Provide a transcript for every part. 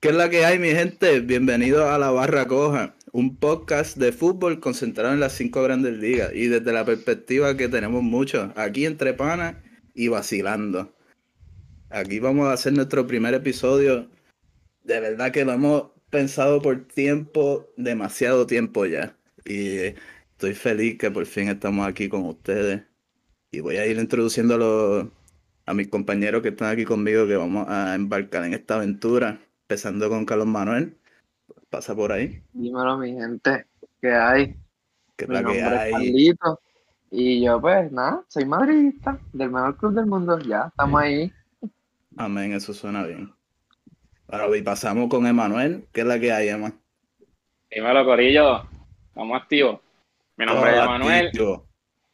¿Qué es la que hay, mi gente? Bienvenidos a La Barra Coja, un podcast de fútbol concentrado en las cinco grandes ligas y desde la perspectiva que tenemos muchos, aquí entre panas y vacilando. Aquí vamos a hacer nuestro primer episodio. De verdad que lo hemos pensado por tiempo, demasiado tiempo ya. Y estoy feliz que por fin estamos aquí con ustedes. Y voy a ir los, a mis compañeros que están aquí conmigo, que vamos a embarcar en esta aventura empezando con Carlos Manuel. Pasa por ahí. Dímelo, mi gente, ¿qué hay? ¿Qué es Mi la que nombre es hay? Carlito. Y yo, pues, nada, soy madridista del mejor club del mundo. Ya, estamos ahí. Amén, eso suena bien. Ahora y pasamos con Emanuel. ¿Qué es la que hay, Emma? Dímelo, Corillo. Estamos activos. Mi nombre es Emanuel.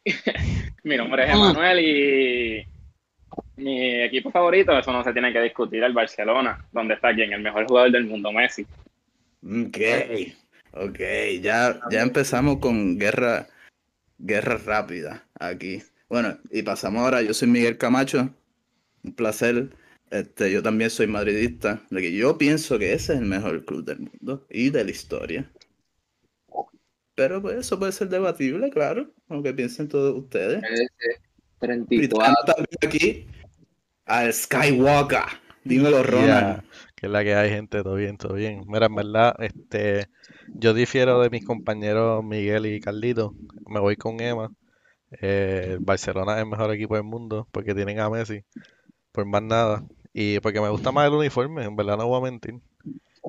Mi nombre es Emanuel y mi equipo favorito, eso no se tiene que discutir, el Barcelona, donde está quien, el mejor jugador del mundo, Messi. Ok, ok, ya, ya empezamos con guerra, guerra rápida aquí. Bueno, y pasamos ahora, yo soy Miguel Camacho, un placer. Este, yo también soy madridista, de que yo pienso que ese es el mejor club del mundo y de la historia. Pero pues eso puede ser debatible, claro, aunque piensen todos ustedes. Ese, Y 34. tenemos también aquí al Skywalker. Dímelo, Ronald. Que es la que hay, gente, todo bien, todo bien. Mira, en verdad, este, yo difiero de mis compañeros Miguel y Carlito. Me voy con Emma. Eh, el Barcelona es el mejor equipo del mundo porque tienen a Messi, por más nada. Y porque me gusta más el uniforme, en verdad no voy a mentir.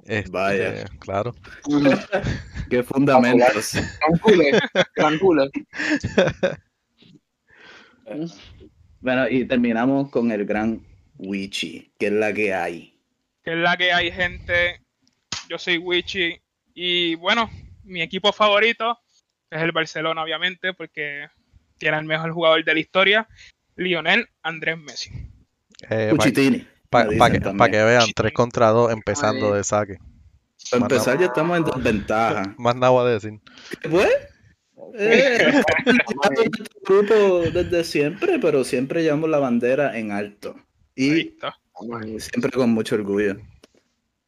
Este, Vaya. claro. Qué fundamentos. Gran culé. Bueno, y terminamos con el gran Wichi, que es la que hay. que es la que hay gente. Yo soy Wichi y bueno, mi equipo favorito es el Barcelona, obviamente, porque tiene el mejor jugador de la historia, Lionel Andrés Messi. Eh, para que, pa' vean, 3 contra 2 empezando Ay. de saque. Para empezar, ya estamos en desventaja. Más nada voy a decir. Pues, eh, grupo desde siempre, pero siempre llevamos la bandera en alto. Y siempre con mucho orgullo.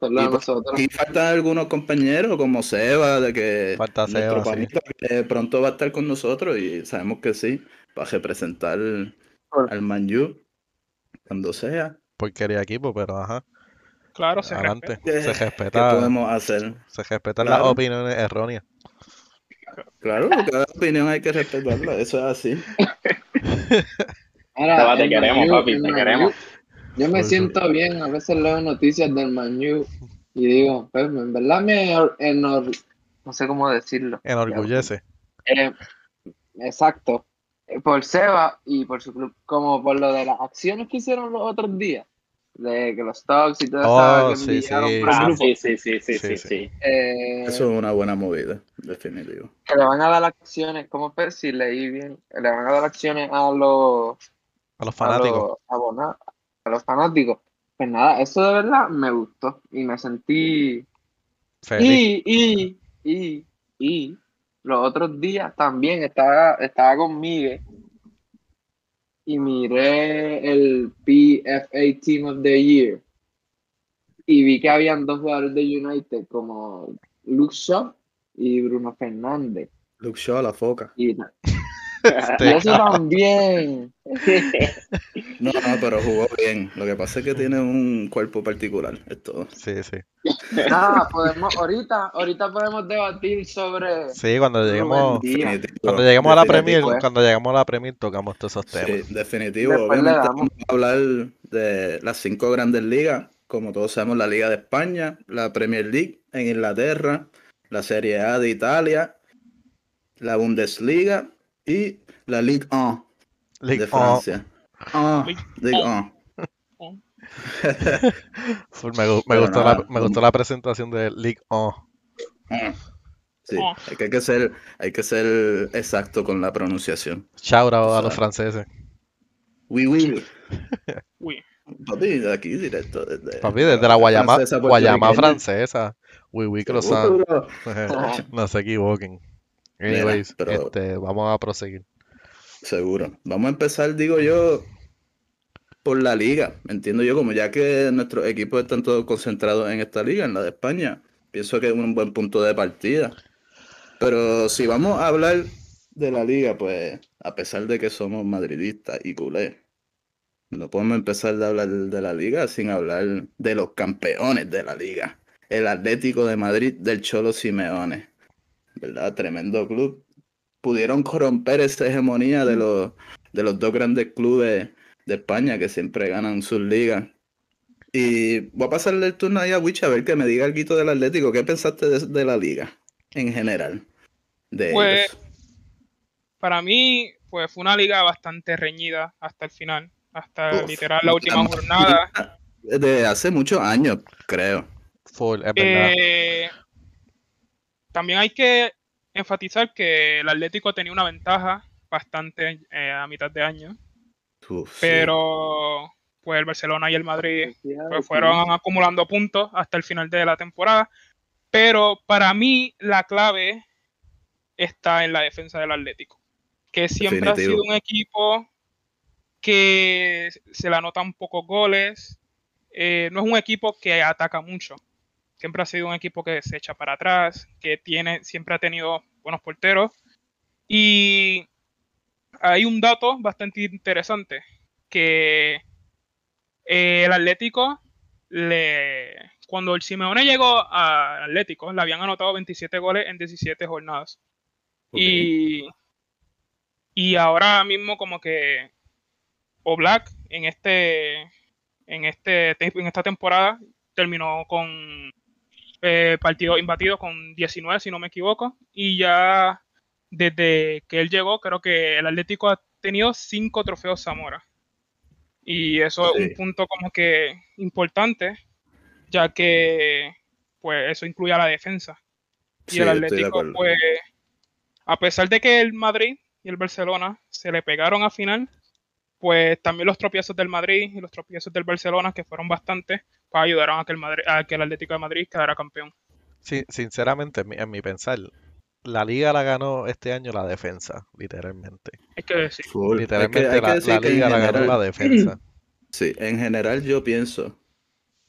Y. Y faltan algunos compañeros como Seba, de que Falta nuestro Seba, sí. panita, que pronto va a estar con nosotros y sabemos que sí, para representar al Manju cuando sea. Porquería equipo, pero ajá. Claro, se Adelante. respeta. Se ¿Qué respeta, podemos hacer? se respetan Claro. las opiniones erróneas. Claro, cada opinión hay que respetarla, eso es así. Ahora, te queremos, Man U, papi, te queremos. Yo me siento bien, a veces leo noticias del Manu y digo, pues en verdad me enor- no sé cómo decirlo. Enorgullece. Eh, exacto. Eh, Por Seba y por su club, como por lo de las acciones que hicieron los otros días, de que los stocks y todo Oh, eso sí, sí, el Ah, sí, sí, sí, sí, Sí, sí, sí. sí. eh, Eso es una buena movida, definitivo. que le van a dar acciones, ¿cómo fue? Si leí bien, le van a dar acciones a los A los a fanáticos. los a los fanáticos. Pues nada, eso de verdad me gustó y me sentí Feliz. Y, y, y, y los otros días también estaba, estaba con Miguel y miré el PFA Team of the Year y vi que habían dos jugadores de United como Luke Shaw y Bruno Fernández. Luke Shaw, la foca. Y, Este, eso también. No, no, pero jugó bien. Lo que pasa es que tiene un cuerpo particular, es todo. Sí, sí. Nada, podemos, ahorita, ahorita podemos debatir sobre Sí, cuando lleguemos, cuando lleguemos a la Premier, cuando lleguemos a la Premier tocamos todos esos temas. Sí, definitivo. Obviamente vamos a hablar de las cinco grandes ligas. Como todos sabemos, la Liga de España, la Premier League en Inglaterra, la Serie A de Italia, la Bundesliga y la Ligue 1 League de. Francia. Ah, Ligue Ligue 1. 1. Full, Me, gu- me gustó la, me gustó la presentación de League On. Ah. Sí, Oh. hay que, hay que ser, hay que ser exacto con la pronunciación. Shout out a los Sabe. franceses. Oui, oui. Uy, Papi, de aquí directo. Desde, Papi, desde la Guayama, francesa Guayama francesa. Oui, oui, croissant. No se equivoquen. Mira, Anyways, pero- este, vamos a proseguir. Seguro. Vamos a empezar, digo yo, por la liga, entiendo yo, como ya que nuestros equipos están todos concentrados en esta liga, en la de España, pienso que es un buen punto de partida. Pero si vamos a hablar de la liga, pues a pesar de que somos madridistas y culés, no podemos empezar a hablar de la liga sin hablar de los campeones de la liga. El Atlético de Madrid del Cholo Simeone. ¿Verdad? Tremendo club. Pudieron corromper esa hegemonía de los, de los dos grandes clubes de España que siempre ganan sus ligas. Y voy a pasarle el turno ahí a Wich a ver que me diga algo del Atlético. ¿Qué pensaste de, la liga en general? De pues, para mí, pues fue una liga bastante reñida hasta el final, hasta literal la última jornada. De hace muchos años, creo. Eh, también hay que enfatizar que el Atlético tenía una ventaja bastante eh, a mitad de año. pero pues el Barcelona y el Madrid pues, fueron acumulando puntos hasta el final de la temporada. Pero para mí la clave está en la defensa del Atlético, que siempre ha sido un equipo que se le anotan pocos goles, eh, no es un equipo que ataca mucho, siempre ha sido un equipo que se echa para atrás, que tiene, siempre ha tenido buenos porteros. Y hay un dato bastante interesante, que eh, el Atlético, le, cuando el Simeone llegó al Atlético, le habían anotado 27 goles en 17 jornadas. Y, y ahora mismo como que Black en este en este en esta temporada terminó con eh, partidos imbatidos con 19, si no me equivoco. Y ya desde que él llegó, creo que el Atlético ha tenido 5 trofeos Zamora. Y eso es un punto como que importante, ya que pues eso incluye a la defensa. Y el Atlético, pues, a pesar de que el Madrid y el Barcelona se le pegaron a final, pues también los tropiezos del Madrid y los tropiezos del Barcelona, que fueron bastantes, ayudaron a que el, Madrid, a que el Atlético de Madrid quedara campeón. Sí, sinceramente, en mi, pensar, la liga la ganó este año la defensa, literalmente. Hay que decir. Literalmente la, liga la ganó la defensa. Sí, en general yo pienso,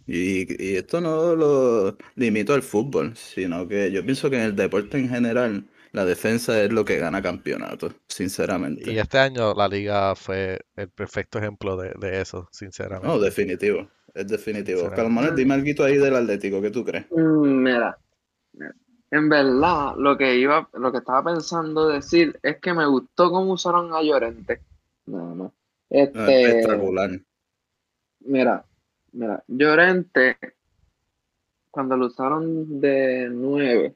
y, y, esto no lo limito al fútbol, sino que yo pienso que en el deporte en general la defensa es lo que gana campeonato, sinceramente. Y este año la liga fue el perfecto ejemplo de, eso, sinceramente. No, definitivo, es definitivo. Calmones, dime algo ahí del Atlético, ¿qué tú crees? Mm, mira, en verdad, lo que iba, lo que estaba pensando decir es que me gustó cómo usaron a Llorente. No, no. Este, espectacular. Mira, mira, Llorente, cuando lo usaron de nueve,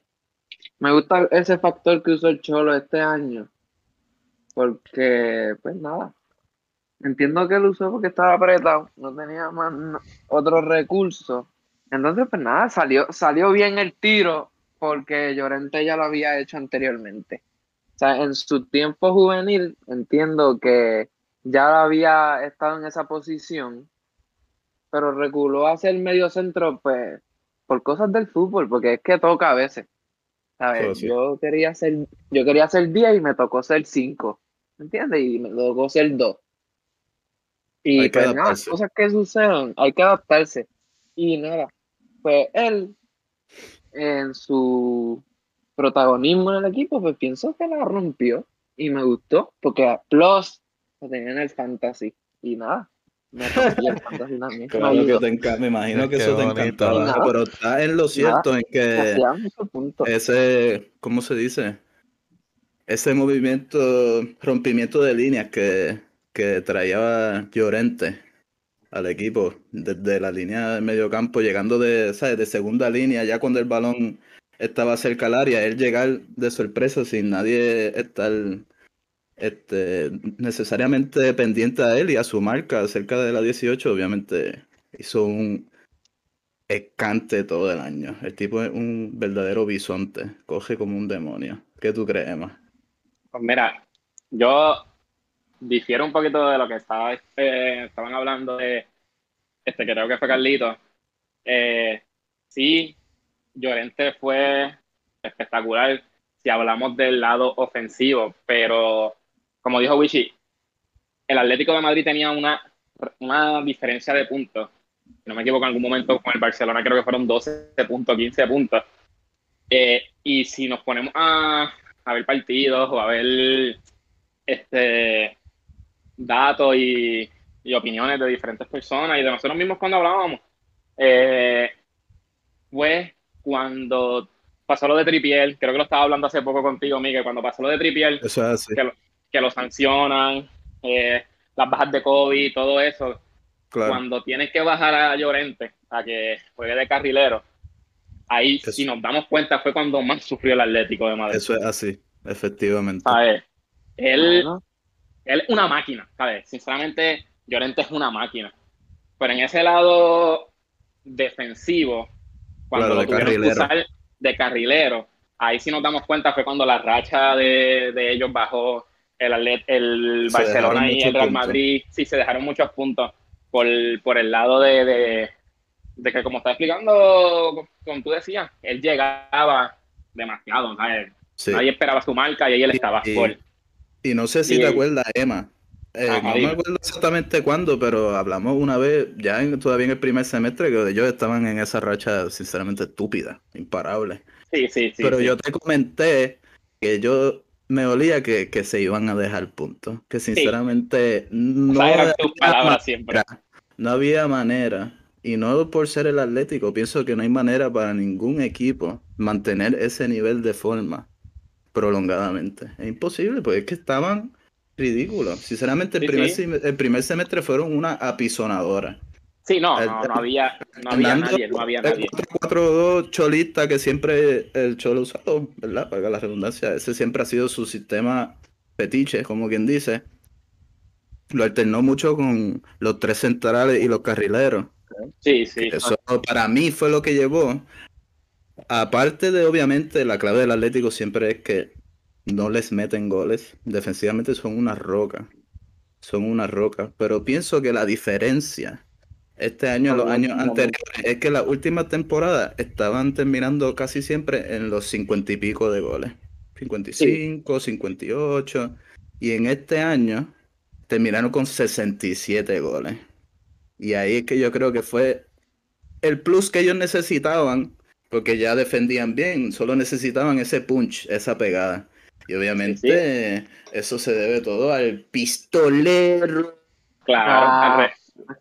me gusta ese factor que usó el Cholo este año. Porque, pues nada. Entiendo que lo usó porque estaba apretado, no tenía más otro recurso. Entonces, pues nada, salió, salió bien el tiro porque Llorente ya lo había hecho anteriormente. O sea, en su tiempo juvenil, entiendo que ya había estado en esa posición, pero reculó hacia el medio centro, pues, por cosas del fútbol, porque es que toca a veces. Yo quería ser, yo quería ser 10 y me tocó ser 5. ¿Entiendes? Y me tocó ser 2. Y pues nada, cosas que suceden, hay que adaptarse. Y nada, pues él, en su protagonismo en el equipo, pues pienso que la rompió y me gustó, porque a Plus lo tenía en el fantasy. Y nada, me me imagino que eso te encantaba. Pero está en lo cierto en que ese, ¿cómo se dice? Ese movimiento, rompimiento de líneas que, que traía Llorente al equipo desde la línea de medio campo, llegando de, ¿sabes? de segunda línea, ya cuando el balón estaba cerca al área, él llegar de sorpresa sin nadie estar este, necesariamente pendiente a él y a su marca cerca de la 18, obviamente hizo un escante todo el año. El tipo es un verdadero bisonte, coge como un demonio. ¿Qué tú crees, Emma? Pues mira, yo difiero un poquito de lo que estaba, eh, estaban hablando de, este, creo que fue Carlito. Eh, sí, Llorente fue espectacular si hablamos del lado ofensivo, pero como dijo Wichi, el Atlético de Madrid tenía una una diferencia de puntos. Si no me equivoco, en algún momento con el Barcelona creo que fueron 12 puntos, 15 puntos. Eh, y si nos ponemos a, a ver partidos o a ver este datos y, y opiniones de diferentes personas y de nosotros mismos cuando hablábamos, eh, fue cuando pasó lo de Tripiel, creo que lo estaba hablando hace poco contigo, Miguel, cuando pasó lo de Tripiel, Eso es así. que, lo, que lo sancionan, eh, las bajas de COVID, todo eso, Claro. cuando tienes que bajar a Llorente a que juegue de carrilero, ahí Eso. si nos damos cuenta fue cuando más sufrió el Atlético de Madrid. Eso es así, efectivamente. ¿sabes? Él, Bueno, él es una máquina, ¿sabes? Sinceramente, Llorente es una máquina. Pero en ese lado defensivo, cuando Claro, lo tuvieron que usar de carrilero, ahí sí nos damos cuenta fue cuando la racha de, de ellos bajó el, Atlet- el Se Barcelona y el Real puntos. Madrid, sí se dejaron muchos puntos por, por el lado de, de, de que, como está explicando, como tú decías, él llegaba demasiado, ¿sabes? Sí. Nadie esperaba su marca y ahí él estaba y-. Y no sé si Y- te acuerdas, Emma. Eh, Ajá, no me acuerdo exactamente cuándo, pero hablamos una vez, ya en- todavía en el primer semestre, que ellos estaban en esa racha, sinceramente, estúpida, imparable. Sí, sí, sí. pero sí. yo te comenté que yo me olía que, que se iban a dejar puntos. Que sinceramente no, eran tus siempre. no había manera. Y no por ser el Atlético, pienso que no hay manera para ningún equipo mantener ese nivel de forma prolongadamente. Es imposible, porque es que estaban ridículos. Sinceramente, el, Sí, primer, sí. sem- el primer semestre fueron una apisonadora. Sí, no, El- no, no había, no había nadie, no había el nadie. 4-4-2 cholista que siempre el cholo usado, ¿verdad? Para la redundancia, ese siempre ha sido su sistema fetiche, como quien dice. Lo alternó mucho con los tres centrales y los carrileros. Sí, sí. Eso para mí fue lo que llevó. Aparte de, obviamente, la clave del Atlético siempre es que no les meten goles. Defensivamente son una roca. Son una roca. Pero pienso que la diferencia este año a los años anteriores es que las últimas temporadas estaban terminando casi siempre en los cincuenta y pico de goles. 55, 58. Y en este año terminaron con 67 goles. Y ahí es que yo creo que fue el plus que ellos necesitaban, porque ya defendían bien, solo necesitaban ese punch, esa pegada. Y obviamente eso se debe todo al pistolero. Claro, Ah, al, re-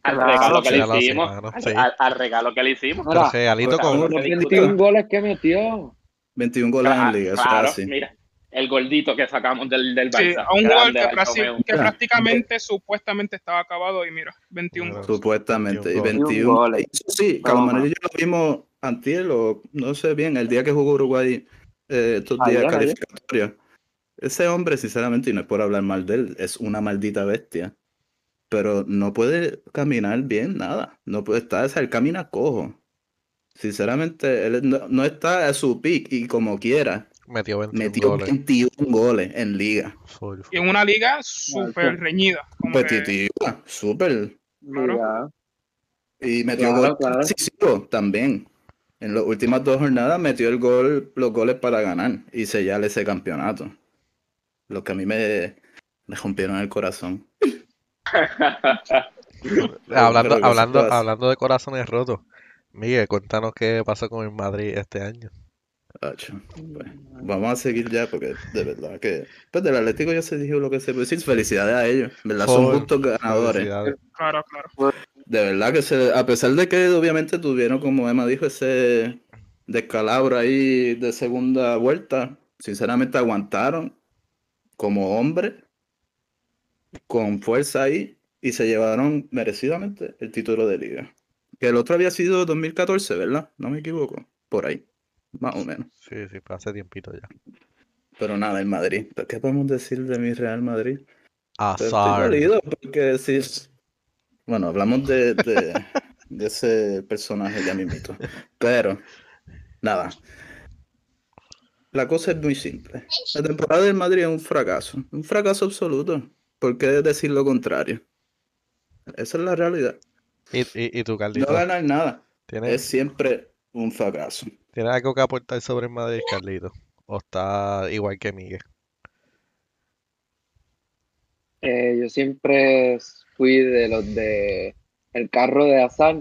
al claro. regalo que le Claro, sí, hicimos. al, sí. al- al regalo que le hicimos. Mira, Pero regalito con, Los 21 goles que metió. 21 goles Ah, en liga, eso claro, mira, el gordito que sacamos del, del Sí, Barça. a un gol que, Alto prácti- Meu. que prácticamente supuestamente estaba acabado y mira, 21 Bueno, goles. Supuestamente, y 21 21 goles. Eso sí, y yo lo vimos antier, o no sé bien, el día que jugó Uruguay, eh, estos días Ayer, ayer. calificatorios. Ese hombre, sinceramente, y no es por hablar mal de él, es una maldita bestia. Pero no puede caminar bien, nada. No puede estar, o sea, él camina cojo. Sinceramente, él no, no está a su pick y como quiera, metió 21 metió goles. 21 goles en liga. Y en una liga súper reñida. que- Competitiva, súper. Claro. Y metió Claro, gol claro. también. En las últimas dos jornadas metió el gol, los goles para ganar y sellar ese campeonato. Lo que a mí me, me rompieron el corazón. Hablando, hablando, hablando de corazones rotos, Miguel, cuéntanos qué pasó con el Madrid este año. Acho, pues, vamos a seguir ya porque de verdad que pues del Atlético ya se dijo lo que se puede decir. Felicidades a ellos, ¿verdad? Son justos ganadores. Claro, claro. De verdad que se, a pesar de que obviamente tuvieron, como Emma dijo, ese descalabro ahí de segunda vuelta, sinceramente aguantaron como hombres, con fuerza ahí, y se llevaron merecidamente el título de liga. Que el otro había sido 2014, ¿verdad? No me equivoco, por ahí, más o menos. Sí, sí, fue hace tiempito ya. Pero nada, el Madrid. ¿Pero ¿Qué podemos decir de mi Real Madrid? Estoy Azar. dolido porque sí. Bueno, hablamos de, de, de ese personaje ya mismito. Pero, nada. La cosa es muy simple. La temporada del Madrid es un fracaso. Un fracaso absoluto. ¿Por qué decir lo contrario? Esa es la realidad. ¿Y, y, y tú, No Carlito? ganar nada. ¿Tienes, Es siempre un fracaso. ¿Tienes algo que aportar sobre el Madrid, Carlito? ¿O está igual que Miguel? Eh, yo siempre fui de los de el carro de Azar.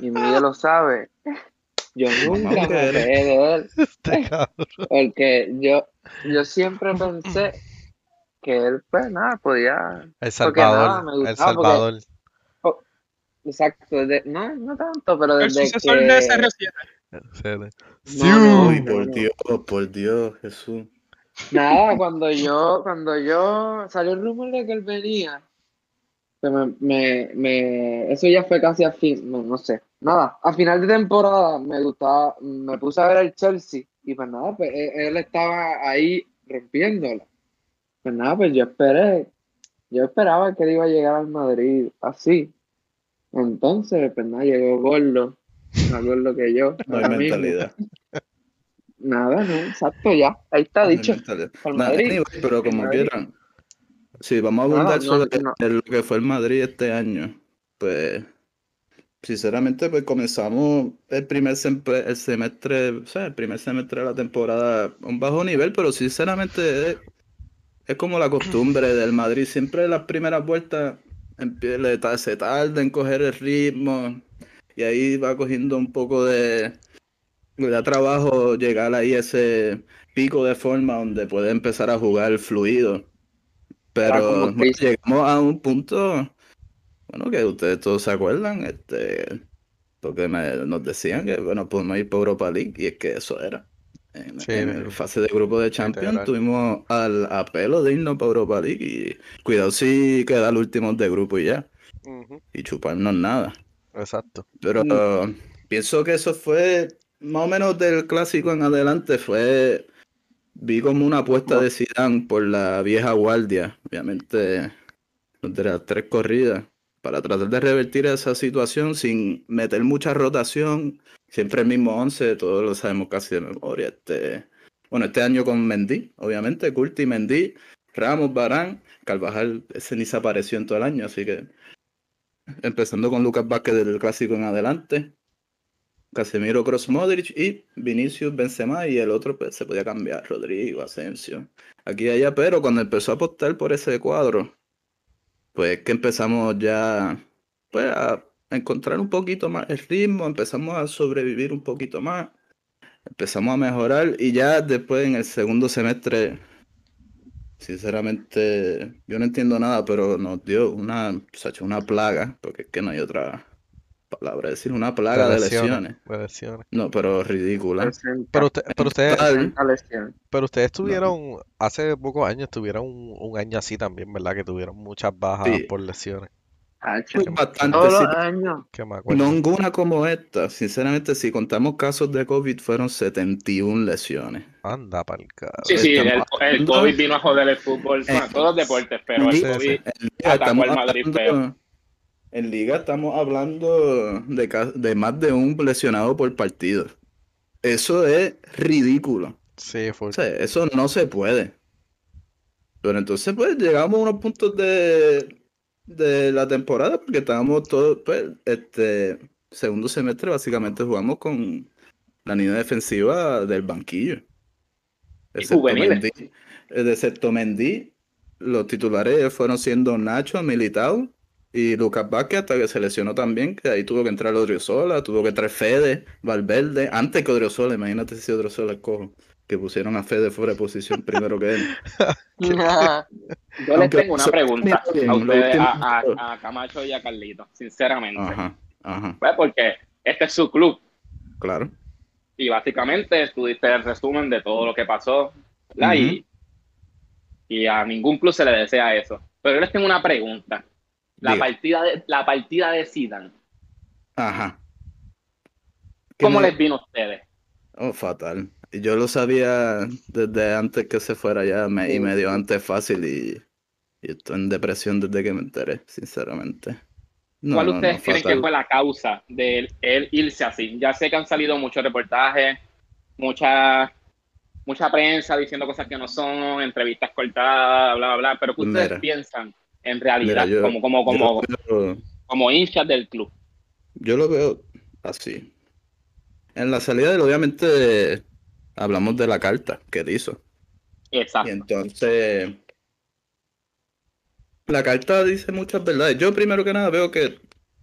Y Miguel lo sabe. Yo nunca me reí de él. Este. Porque yo, yo siempre pensé que él, pues nada, podía. El Porque nada, Salvador. me El gustaba porque- Salvador. Exacto, de- no, no tanto, pero El desde sucesor que. de CR7. Sí. No, no, por no. Dios, por Dios, Jesús. Nada, cuando yo, cuando yo salió el rumor de que él venía, me, me, me- eso ya fue casi a fin, no, no sé. Nada, a final de temporada me gustaba, me puse a ver el Chelsea y pues nada, pues él, él estaba ahí rompiéndola. Pues nada, pues yo esperé, yo esperaba que él iba a llegar al Madrid así. Entonces, pues nada, llegó Gordo, más gordo que yo. No hay mismo. mentalidad. Nada, no, exacto, ya, ahí está No dicho. Nada, Madrid. pero como quieran. Sí, vamos a abundar no, sobre no. lo que fue el Madrid este año. Pues, sinceramente, pues comenzamos el primer semestre, el semestre, o sea, el primer semestre de la temporada a un bajo nivel, pero sinceramente es, es como la costumbre del Madrid. Siempre las primeras vueltas se tarda en coger el ritmo y ahí va cogiendo un poco de, le da trabajo llegar ahí a ese pico de forma donde puede empezar a jugar fluido. Pero Cristian. llegamos a un punto, bueno, que ustedes todos se acuerdan, este, porque me- nos decían que, bueno, podemos ir por Europa League, y es que eso era. En, Sí, en literal. la fase de grupo de Champions Literal. tuvimos al apelo de irnos para Europa League y cuidado si queda el último de grupo y ya, y chuparnos nada. Exacto. Pero Mm. pienso que eso fue, más o menos del clásico en adelante, fue, vi como una apuesta de Zidane por la vieja guardia, obviamente, de las tres corridas, para tratar de revertir esa situación sin meter mucha rotación, siempre el mismo 11, todos lo sabemos casi de memoria. Este, bueno, este año con Mendy, obviamente, Curti, Mendy, Ramos, Barán, Carvajal, ese ni se apareció en todo el año, así que empezando con Lucas Vázquez del clásico en adelante, Casemiro, Cross, Modric y Vinicius, Benzema y el otro pues se podía cambiar, Rodrigo, Asensio, aquí y allá, pero cuando empezó a apostar por ese cuadro, pues que empezamos ya pues a encontrar un poquito más el ritmo, empezamos a sobrevivir un poquito más, empezamos a mejorar y ya después en el segundo semestre Sinceramente, yo no entiendo nada, pero nos dio una, Sacho, una plaga, porque es que no hay otra palabra, decir una plaga de lesiones. de lesiones. No, pero ridícula. Presenta- Pero, usted- pero ustedes, pero ustedes tuvieron, hace pocos años tuvieron un, un año así también, ¿verdad? Que tuvieron muchas bajas Sí. por lesiones. Fue bastante, Todos sí, los años. Que me acuerdo. no ninguna como esta. Sinceramente, si contamos casos de COVID, fueron 71 lesiones. Sí, Anda pa'l carajo. sí, el, Estamos el hablando- COVID vino a joder el fútbol, bueno, todos los deportes, pero el sí, COVID atacó Madrid hablando, en Liga estamos hablando de, más de un lesionado por partido. Eso es ridículo. Sí. O sea, eso no se puede. Pero entonces, pues, llegamos a unos puntos de, de la temporada, porque estábamos todos, pues, este, segundo semestre, básicamente jugamos con la línea defensiva del banquillo. Excepto juveniles. Mendy, eh, excepto Mendy, los titulares fueron siendo Nacho, Militao y Lucas Vázquez hasta que se lesionó también, que ahí tuvo que entrar Odriozola, tuvo que entrar Fede, Valverde, antes que Odriozola, imagínate si Odriozola es cojo, que pusieron a Fede fuera de posición primero que él. Yo les tengo una pregunta a ustedes, a, a- a Camacho y a Carlito, sinceramente. Ajá, ajá, Pues porque este es su club claro. y básicamente tuviste el resumen de todo lo que pasó y a ningún club se le desea eso. Pero yo les tengo una pregunta. La Diga. partida de la partida de Zidane, Ajá. ¿Qué ¿cómo me- les vino a ustedes? Oh, fatal. Yo lo sabía desde antes que se fuera ya, me- y medio antes fácil, y, y estoy en depresión desde que me enteré, sinceramente. No, ¿Cuál no, no, ustedes creen que fue la causa de él, él irse así? Ya sé que han salido muchos reportajes, mucha, mucha prensa diciendo cosas que no son, entrevistas cortadas, bla, bla, bla, pero ¿qué ustedes Mira. piensan en realidad Mira, yo- como, como, como, veo- como hinchas del club? Yo lo veo así. En la salida obviamente, hablamos de la carta que él hizo. Y Exacto. entonces, la carta dice muchas verdades. Yo primero que nada veo que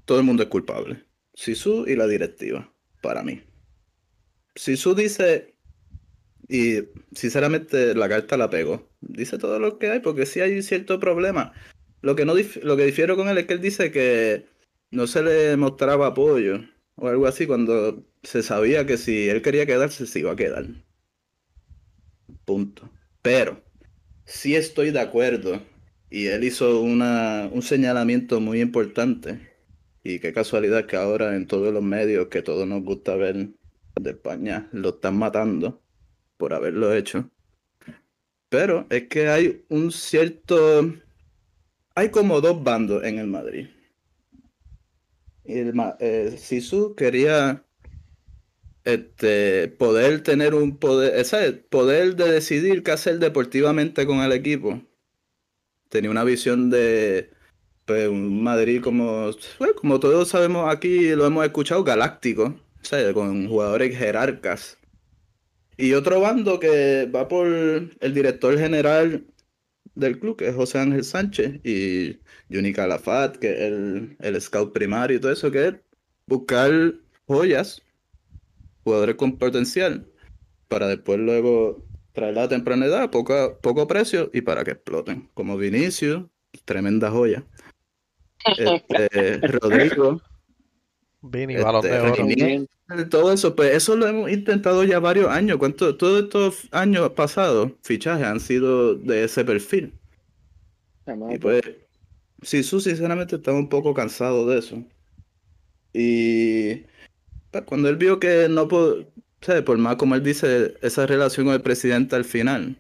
todo el mundo es culpable. Sisu y la directiva, para mí. Sisu dice, y sinceramente la carta la pego, dice todo lo que hay porque sí hay cierto problema. Lo que, no lo que difiero con él es que él dice que no se le mostraba apoyo o algo así cuando se sabía que si él quería quedarse se iba a quedar. Punto. Pero sí estoy de acuerdo y él hizo una, un señalamiento muy importante. Y qué casualidad que ahora en todos los medios que todos nos gusta ver de España lo están matando por haberlo hecho. Pero es que hay un cierto... Hay como dos bandos en el Madrid. El, eh, Sisu quería este, poder tener un poder, poder de decidir qué hacer deportivamente con el equipo. Tenía una visión de pues, un Madrid como, pues, como todos sabemos aquí, lo hemos escuchado, galáctico, con jugadores jerarcas. Y otro bando que va por el director general del club, que es José Ángel Sánchez, y Juni Calafat, que es el, el scout primario y todo eso, que es buscar joyas jugadores con potencial para después luego traerla a temprana edad, poco, poco precio y para que exploten. Como Vinicius, tremenda joya. Este, Rodrigo. Vini, este, todo eso, pues eso lo hemos intentado ya varios años. ¿Cuánto, todos estos años pasados, fichajes han sido de ese perfil. Y pues, su sinceramente, estaba un poco cansado de eso. Y pues, cuando él vio que no, por, por más como él dice, esa relación con el presidente al final,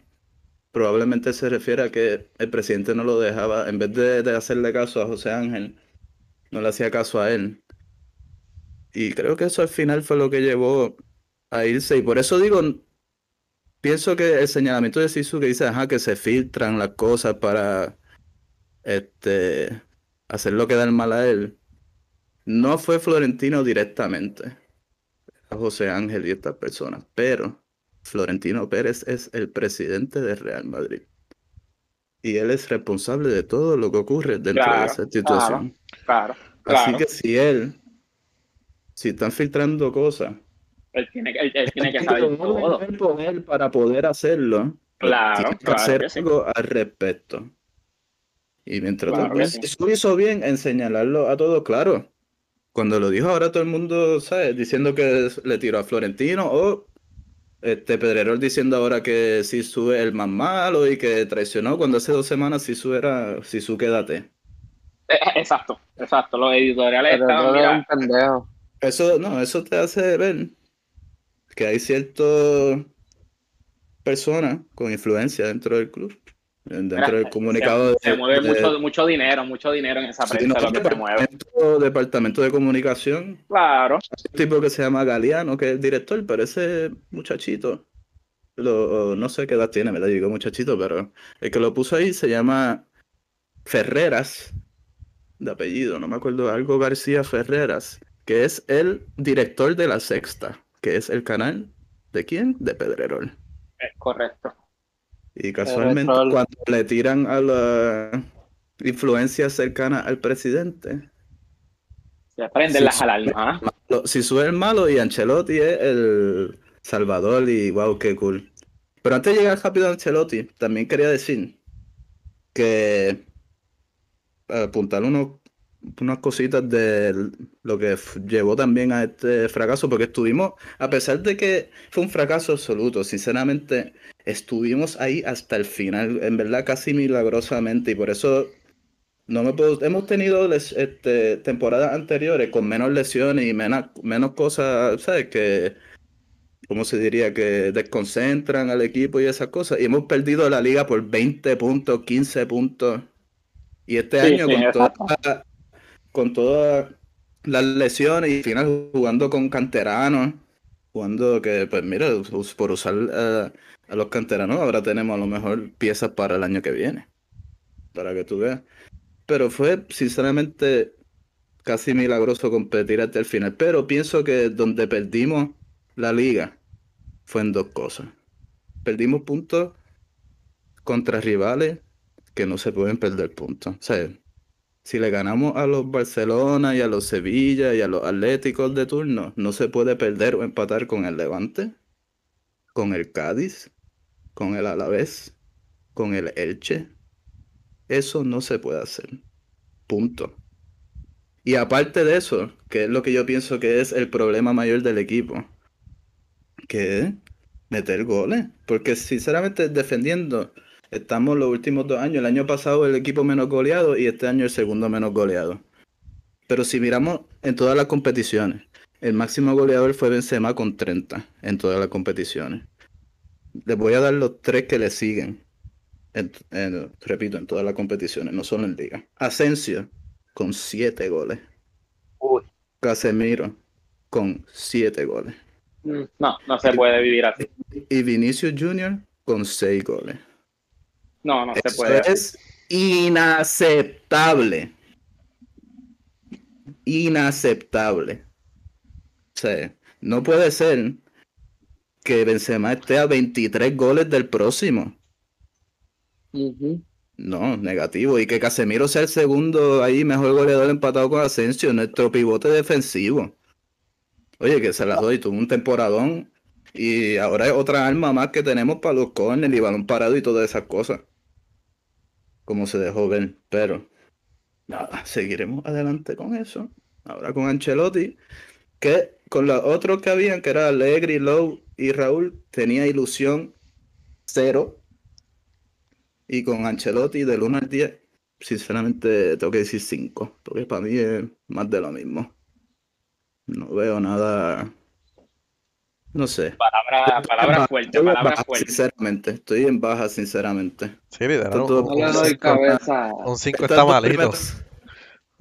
probablemente se refiere a que el presidente no lo dejaba, en vez de, hacerle caso a José Ángel, no le hacía caso a él. Y creo que eso al final fue lo que llevó a irse. Y por eso digo, pienso que el señalamiento de Sisu que dice ajá, que se filtran las cosas para este hacerlo quedar mal a él. No fue Florentino directamente, a José Ángel y estas personas, pero Florentino Pérez es el presidente de Real Madrid. Y él es responsable de todo lo que ocurre dentro de esa institución. Claro, Así que si él, si están filtrando cosas, él tiene, que saber todo. Poder para poder hacerlo. Claro, tiene que hacer algo al respecto. Y mientras tanto, eso hizo bien en señalarlo a todos, claro cuando lo dijo ahora todo el mundo, ¿sabes? Diciendo que le tiró a Florentino o este Pedrerol diciendo ahora que Sisu es el más malo y que traicionó cuando hace dos semanas Sisu era Sisu quédate. Eh, exacto, exacto. Los editoriales estaban, mira, Eso, no, eso te hace ver que hay ciertas personas con influencia dentro del club dentro del comunicado. Se, mueve mucho, mucho, dinero, mucho dinero en esa prensa, lo que se mueve. Departamento de comunicación. Claro. un tipo que se llama Galeano, que es el director, pero ese muchachito, lo, no sé qué edad tiene, me lo digo muchachito, pero el que lo puso ahí se llama Ferreras, de apellido, no me acuerdo, algo García Ferreras, que es el director de La Sexta, que es el canal de quién? De Pedrerol. Es correcto. Y casualmente cuando le tiran a la influencia cercana al presidente. Se aprenden las alarmas. Si sube el malo y Ancelotti es el salvador y wow, qué cool. Pero antes de llegar rápido a Ancelotti, también quería decir que apuntar unos unas cositas de lo que llevó también a este fracaso, porque estuvimos, a pesar de que fue un fracaso absoluto, sinceramente, estuvimos ahí hasta el final, en verdad casi milagrosamente, y por eso no me puedo, hemos tenido este, temporadas anteriores con menos lesiones y menos, menos cosas, ¿sabes? Que, ¿cómo se diría? Que desconcentran al equipo y esas cosas, y hemos perdido la liga por 20 puntos, 15 puntos. Y este año, con toda, con todas las lesiones y al final jugando con canteranos, jugando que, pues mira, por usar eh, a los canteranos, ahora tenemos a lo mejor piezas para el año que viene, para que tú veas. Pero fue, sinceramente, casi milagroso competir hasta el final. Pero pienso que donde perdimos la liga fue en dos cosas. Perdimos puntos contra rivales que no se pueden perder puntos. O sea, si le ganamos a los Barcelona y a los Sevilla y a los Atléticos de turno, no se puede perder o empatar con el Levante, con el Cádiz, con el Alavés, con el Elche. Eso no se puede hacer. Punto. Y aparte de eso, que es lo que yo pienso que es el problema mayor del equipo, que es meter goles. Porque sinceramente defendiendo, estamos los últimos dos años, el año pasado el equipo menos goleado y este año el segundo menos goleado. Pero si miramos en todas las competiciones, el máximo goleador fue Benzema con 30 en todas las competiciones. Les voy a dar los tres que le siguen. En- en- repito, en todas las competiciones, no solo en liga. Asensio con 7 goles. Uy. Casemiro con 7 goles. Mm. No, no se puede vivir así. Y Vinicius Jr. con 6 goles. No, no se Eso puede. es inaceptable. Inaceptable. O sea, no puede ser que Benzema esté a 23 goles del próximo. Ujú. No, negativo. Y que Casemiro sea el segundo ahí, mejor goleador empatado con Asensio, nuestro pivote defensivo. Oye, que se la doy, tuvo un temporadón. Y ahora es otra arma más que tenemos para los corners y balón parado y todas esas cosas. Como se dejó ver. Pero, nada, seguiremos adelante con eso. Ahora con Ancelotti, que con los otros que habían, que era Allegri, Lowe y Raúl, tenía ilusión cero. Y con Ancelotti del 1 al 10, sinceramente tengo que decir 5, porque para mí es más de lo mismo. No veo nada, no sé. Palabra, Estoy en palabras baja, fuertes. sinceramente, estoy en baja, sinceramente. Sí, literal, Todo- un- No le un, doy sí, cabeza. un 5 Estas está malito.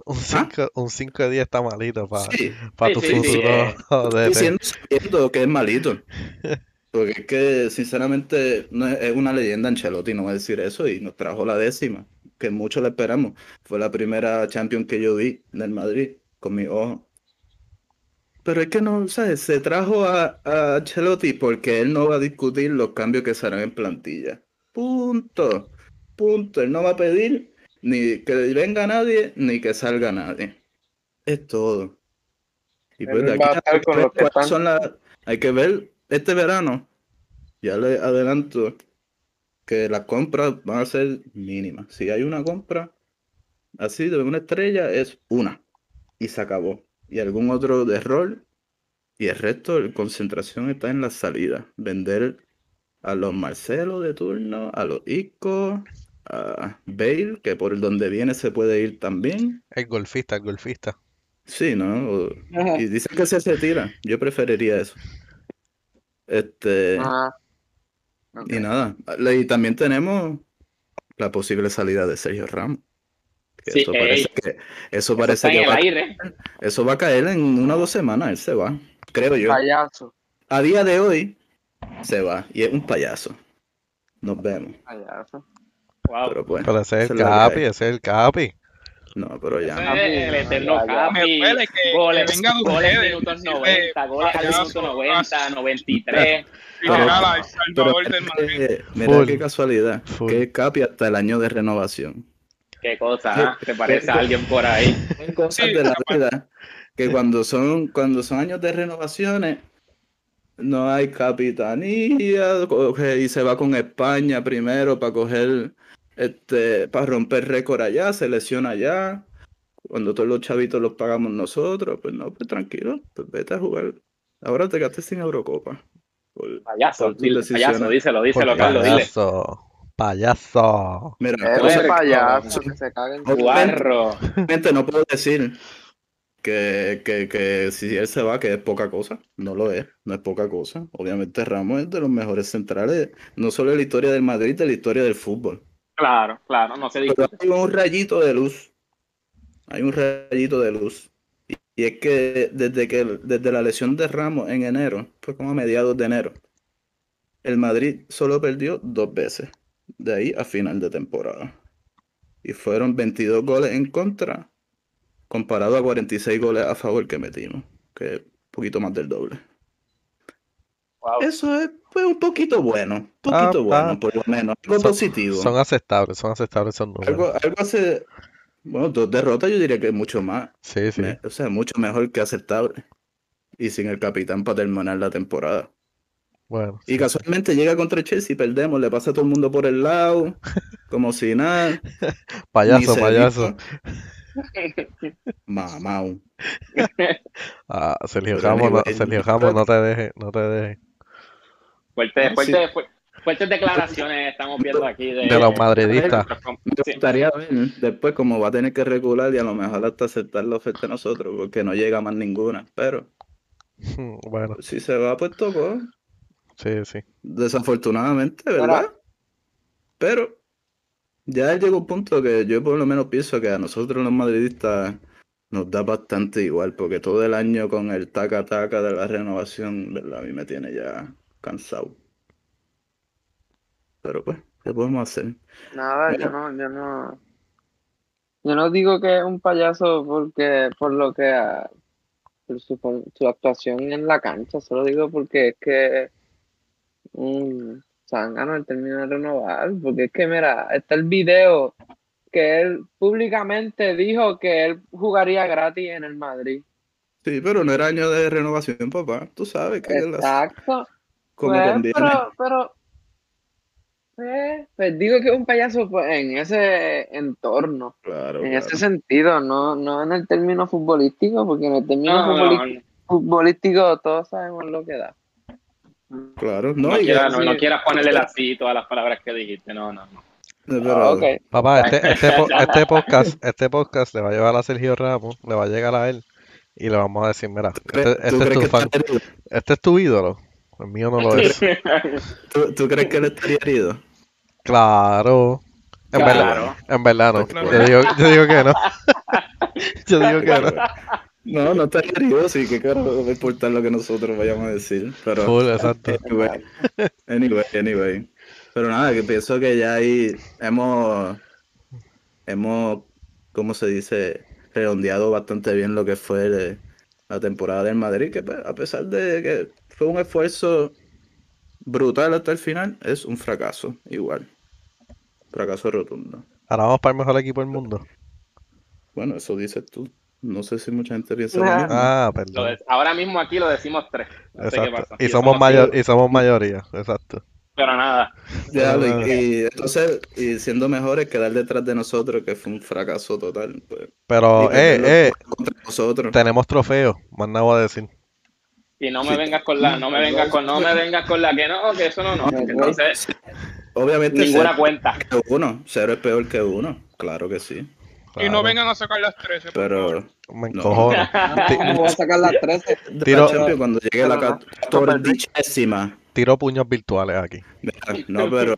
Un 5 un cinco de 10 está malito para Sí, Sí, tu sí, futuro de- de- diciendo que es malito. Porque es que, sinceramente, no es, es una leyenda Ancelotti, no va a decir eso, y nos trajo la décima, que mucho le esperamos. Fue la primera Champions que yo vi del Madrid, con mi ojo. Pero es que no, ¿sabes? Se trajo a, a Ancelotti porque él no va a discutir los cambios que se harán en plantilla. Punto. Punto. Él no va a pedir ni que venga nadie, ni que salga nadie. Es todo. Y pues de aquí hay que ver cuáles son las- hay que ver este verano. Ya le adelanto que las compras van a ser mínimas. Si hay una compra así de una estrella, es una. Y se acabó. Y algún otro de rol. Y el resto, la concentración está en la salida. Vender a los Marcelo de turno, a los Isco, a Bale, que por donde viene se puede ir también. El golfista, el golfista. Sí, ¿no? O- y dicen que se retira. Yo preferiría eso. Este. Ah. Y nada. Y también tenemos la posible salida de Sergio Ramos. Que Sí, eso parece que, eso Eso parece en que va, aire. eso va a caer en una o dos semanas. Él se va. Creo yo. Payaso. A día de hoy se va. Y es un payaso. Nos vemos. Payaso. Wow. Pero pues. Pero ese es el capi, ese es el capi. No, pero ya. no. El eterno Capi. Goles, venga de goles ustedes. minutos decirle 90, goles al minuto 90, 93. literal, al Pero eh, mira qué casualidad. Full. Que Capi hasta el año de renovación. Qué cosa, ¿ah? ¿Te parece a alguien por ahí? Hay cosas Sí, de la vida que cuando son, cuando son años de renovaciones, no hay capitanía, coge y se va con España primero para coger, este, para romper récord allá, se lesiona allá. Cuando todos los chavitos los pagamos nosotros, pues no, pues tranquilo, pues vete a jugar. Ahora te gastes sin Eurocopa. Por- Payaso, por dile, payaso, díselo, díselo, Carlos, dile. Payaso. Payaso. Mira, payaso que se caga en Guarro. Obviamente no puedo decir que, que, que si él se va, que es poca cosa. No lo es, no es poca cosa. Obviamente Ramos es de los mejores centrales, no solo de la historia del Madrid, de la historia del fútbol. Claro, claro, no se Pero discute. hay un rayito de luz. Hay un rayito de luz. Y, y es que desde que desde la lesión de Ramos en enero, fue como a mediados de enero, el Madrid solo perdió dos veces. De ahí a final de temporada. Y fueron 22 goles en contra, comparado a 46 goles a favor que metimos, que es un poquito más del doble. Wow. Eso es pues, un poquito bueno. Un Ah, poquito bueno, ah. por lo menos. Algo Son- positivo. Son aceptables, son aceptables esos números. Algo, algo hace. Bueno, dos derrotas yo diría que es mucho más. Sí, sí. me- o sea, mucho mejor que aceptable. Y sin el capitán para terminar la temporada. Bueno, Y casualmente llega contra Chelsea y perdemos, le pasa a todo el mundo por el lado, como si nada. payaso, payaso. Mamau. Ah, Sergio Ramos, no, Sergio Ramos, no te dejes, no te dejes. Fuerte, Ah, fuerte, fu- fuertes declaraciones estamos viendo aquí de, De los madridistas. Me gustaría ver después cómo va a tener que recular y a lo mejor hasta aceptar la oferta de nosotros, porque no llega más ninguna. Pero Bueno, si se va, pues tocó. Sí, sí. Desafortunadamente, ¿verdad? Ahora- Pero ya llegó un punto que yo por lo menos pienso que a nosotros los madridistas nos da bastante igual, porque todo el año con el taca-taca de la renovación, ¿verdad? A mí me tiene ya cansado. Pero pues, ¿qué podemos hacer? Nada, yo no, yo no. Yo no digo que es un payaso porque por lo que ah, por su, por su actuación en la cancha, solo digo porque es que un zángano el término de renovar, porque es que mira, está el video que él públicamente dijo que él jugaría gratis en el Madrid. Sí, pero no era año de renovación, papá. Tú sabes que las- Exacto. como Pues, conviene. pero, pero, pues, pues digo que es un payaso pues, en ese entorno. Claro, En claro. ese sentido, no, no en el término futbolístico, porque en el término No, no, futboli- no, futbolístico todos sabemos lo que da. Claro, no, no, quieras, no, no sí. quieras ponerle así todas las palabras que dijiste, no, no, no. Ah, ok. Papá, este, este, este podcast, este podcast le va a llevar a Sergio Ramos, le va a llegar a él y le vamos a decir, mira, ¿Tú crees, este, este es tu que fan, este es tu ídolo. El mío no lo es. ¿Tú, tú crees que él estaría herido? Claro. En verdad, Claro. en verdad no. Yo digo, yo digo que no. Yo digo que no. No, no estaría herido, sí, que carajo va a importar lo que nosotros vayamos a decir. Pero, Full, exacto. anyway, anyway, anyway. Pero nada, que pienso que ya ahí hemos, hemos, ¿cómo se dice? Redondeado bastante bien lo que fue el- la temporada del Madrid, que pues, a pesar de que fue un esfuerzo brutal hasta el final, es un fracaso igual. Fracaso rotundo. Ahora vamos para el mejor equipo del mundo. Bueno, eso dices tú. No sé si mucha gente piensa lo mismo. Ah, Lo perdón. de- ahora mismo aquí lo decimos tres. No sé qué Exacto. pasa. Y somos mayor, y somos mayoría, exacto. Pero nada. Ya, y, y entonces, y siendo mejores, quedar detrás de nosotros, que fue un fracaso total. Pues, Pero, eh, eh, contra nosotros. tenemos trofeos, más nada voy a decir. Y no me Sí. vengas con la, no me vengas con, no me vengas con la que no, que eso no, no. Entonces, Obviamente, ninguna cero cuenta. que uno. Cero es peor que uno. Claro que sí. Y no vengan a sacar las 13. por favor. Pero Me No. encojono. No voy a sacar las 13. de Tiro- la cuando llegue la pero no. catordicésima. Tiro puños virtuales aquí. No, pero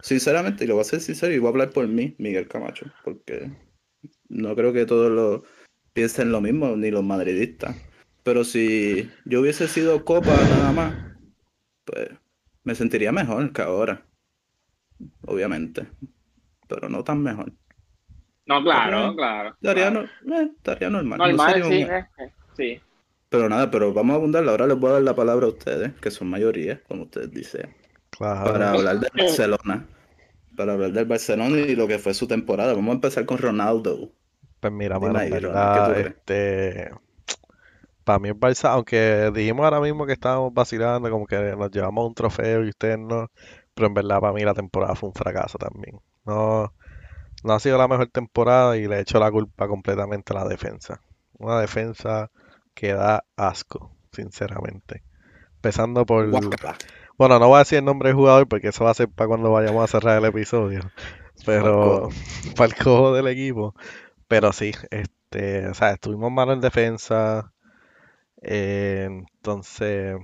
sinceramente, y lo voy a ser sincero, y voy a hablar por mí, Miguel Camacho, porque no creo que todos lo piensen lo mismo, ni los madridistas. Pero si yo hubiese sido Copa nada más, pues me sentiría mejor que ahora. Obviamente. Pero no tan mejor. No, claro, Ok. claro. Estaría, claro. no- eh, estaría normal. no Normal, sí, eh, eh, sí. Pero nada, pero vamos a abundar. Ahora les voy a dar la palabra a ustedes, que son mayoría, como ustedes dicen. Claro. para hablar del Barcelona. Para hablar del Barcelona y lo que fue su temporada. Vamos a empezar con Ronaldo. Pues mira, en Ronald, verdad, ¿qué tú este, para mí el Barça, aunque dijimos ahora mismo que estábamos vacilando, como que nos llevamos un trofeo y ustedes no, pero en verdad para mí la temporada fue un fracaso también. No, no ha sido la mejor temporada y le echo la culpa completamente a la defensa. Una defensa que da asco, sinceramente. Empezando por, bueno, no voy a decir el nombre del jugador porque eso va a ser para cuando vayamos a cerrar el episodio. Pero para el cojo del equipo. Pero sí, este, o sea, estuvimos malos en defensa. eh, entonces,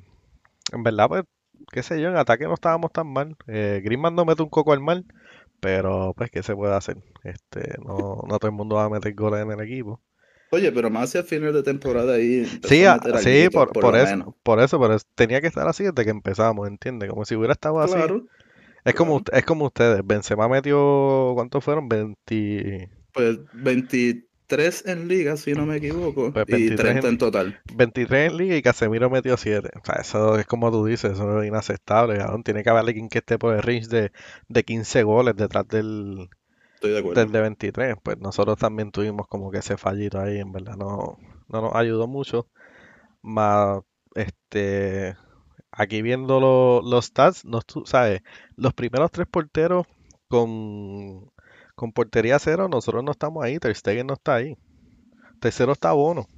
en verdad, pues, qué sé yo, en ataque no estábamos tan mal. Eh, Griezmann no mete un coco al mal, pero pues, ¿qué se puede hacer? Este, no, no todo el mundo va a meter goles en el equipo. Oye, pero más hacia final de temporada ahí. Sí, a a- meter sí, por, por lo eso, menos. por eso, pero es- tenía que estar así desde que empezamos, ¿entiendes? Como si hubiera estado así. Claro. Es como, claro. ust- es como ustedes. Benzema metió, ¿cuántos fueron? 20, Pues 20, 23 en liga, si no me equivoco, Pues y 23 30 en- en total. 23 en liga y Casemiro metió 7. O sea, eso es como tú dices, eso es inaceptable. Tiene que haber alguien que esté por el range de, de 15 goles detrás del, Estoy de acuerdo. del de 23. Pues nosotros también tuvimos como que ese fallito ahí, en verdad no, no nos ayudó mucho. Más, este, aquí viendo lo- los stats, no, tú sabes, los primeros tres porteros con, con portería cero, nosotros no estamos ahí, Ter Stegen no está ahí. Tercero está Bono.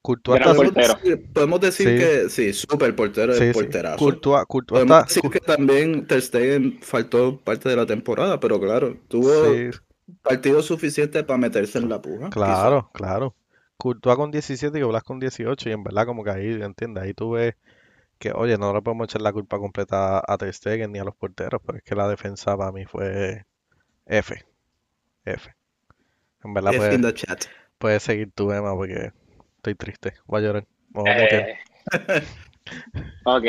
Courtois está- Podemos portero. decir, podemos decir Sí. que sí, súper portero, Sí, es sí. porterazo. Courtois, Courtois Podemos está, decir que también Ter Stegen faltó parte de la temporada, pero claro, tuvo sí, partido suficiente para meterse en la puja. claro, claro. Courtois con 17 y Blas con 18 y en verdad como que ahí, ¿entiendes? Ahí tú ves que, oye, no le podemos echar la culpa completa a Ter Stegen ni a los porteros, pero es que la defensa para mí fue F, F. En verdad. F puedes, in the chat. puedes seguir tu Emma porque estoy triste, voy a llorar. Vamos a. Eh, ok.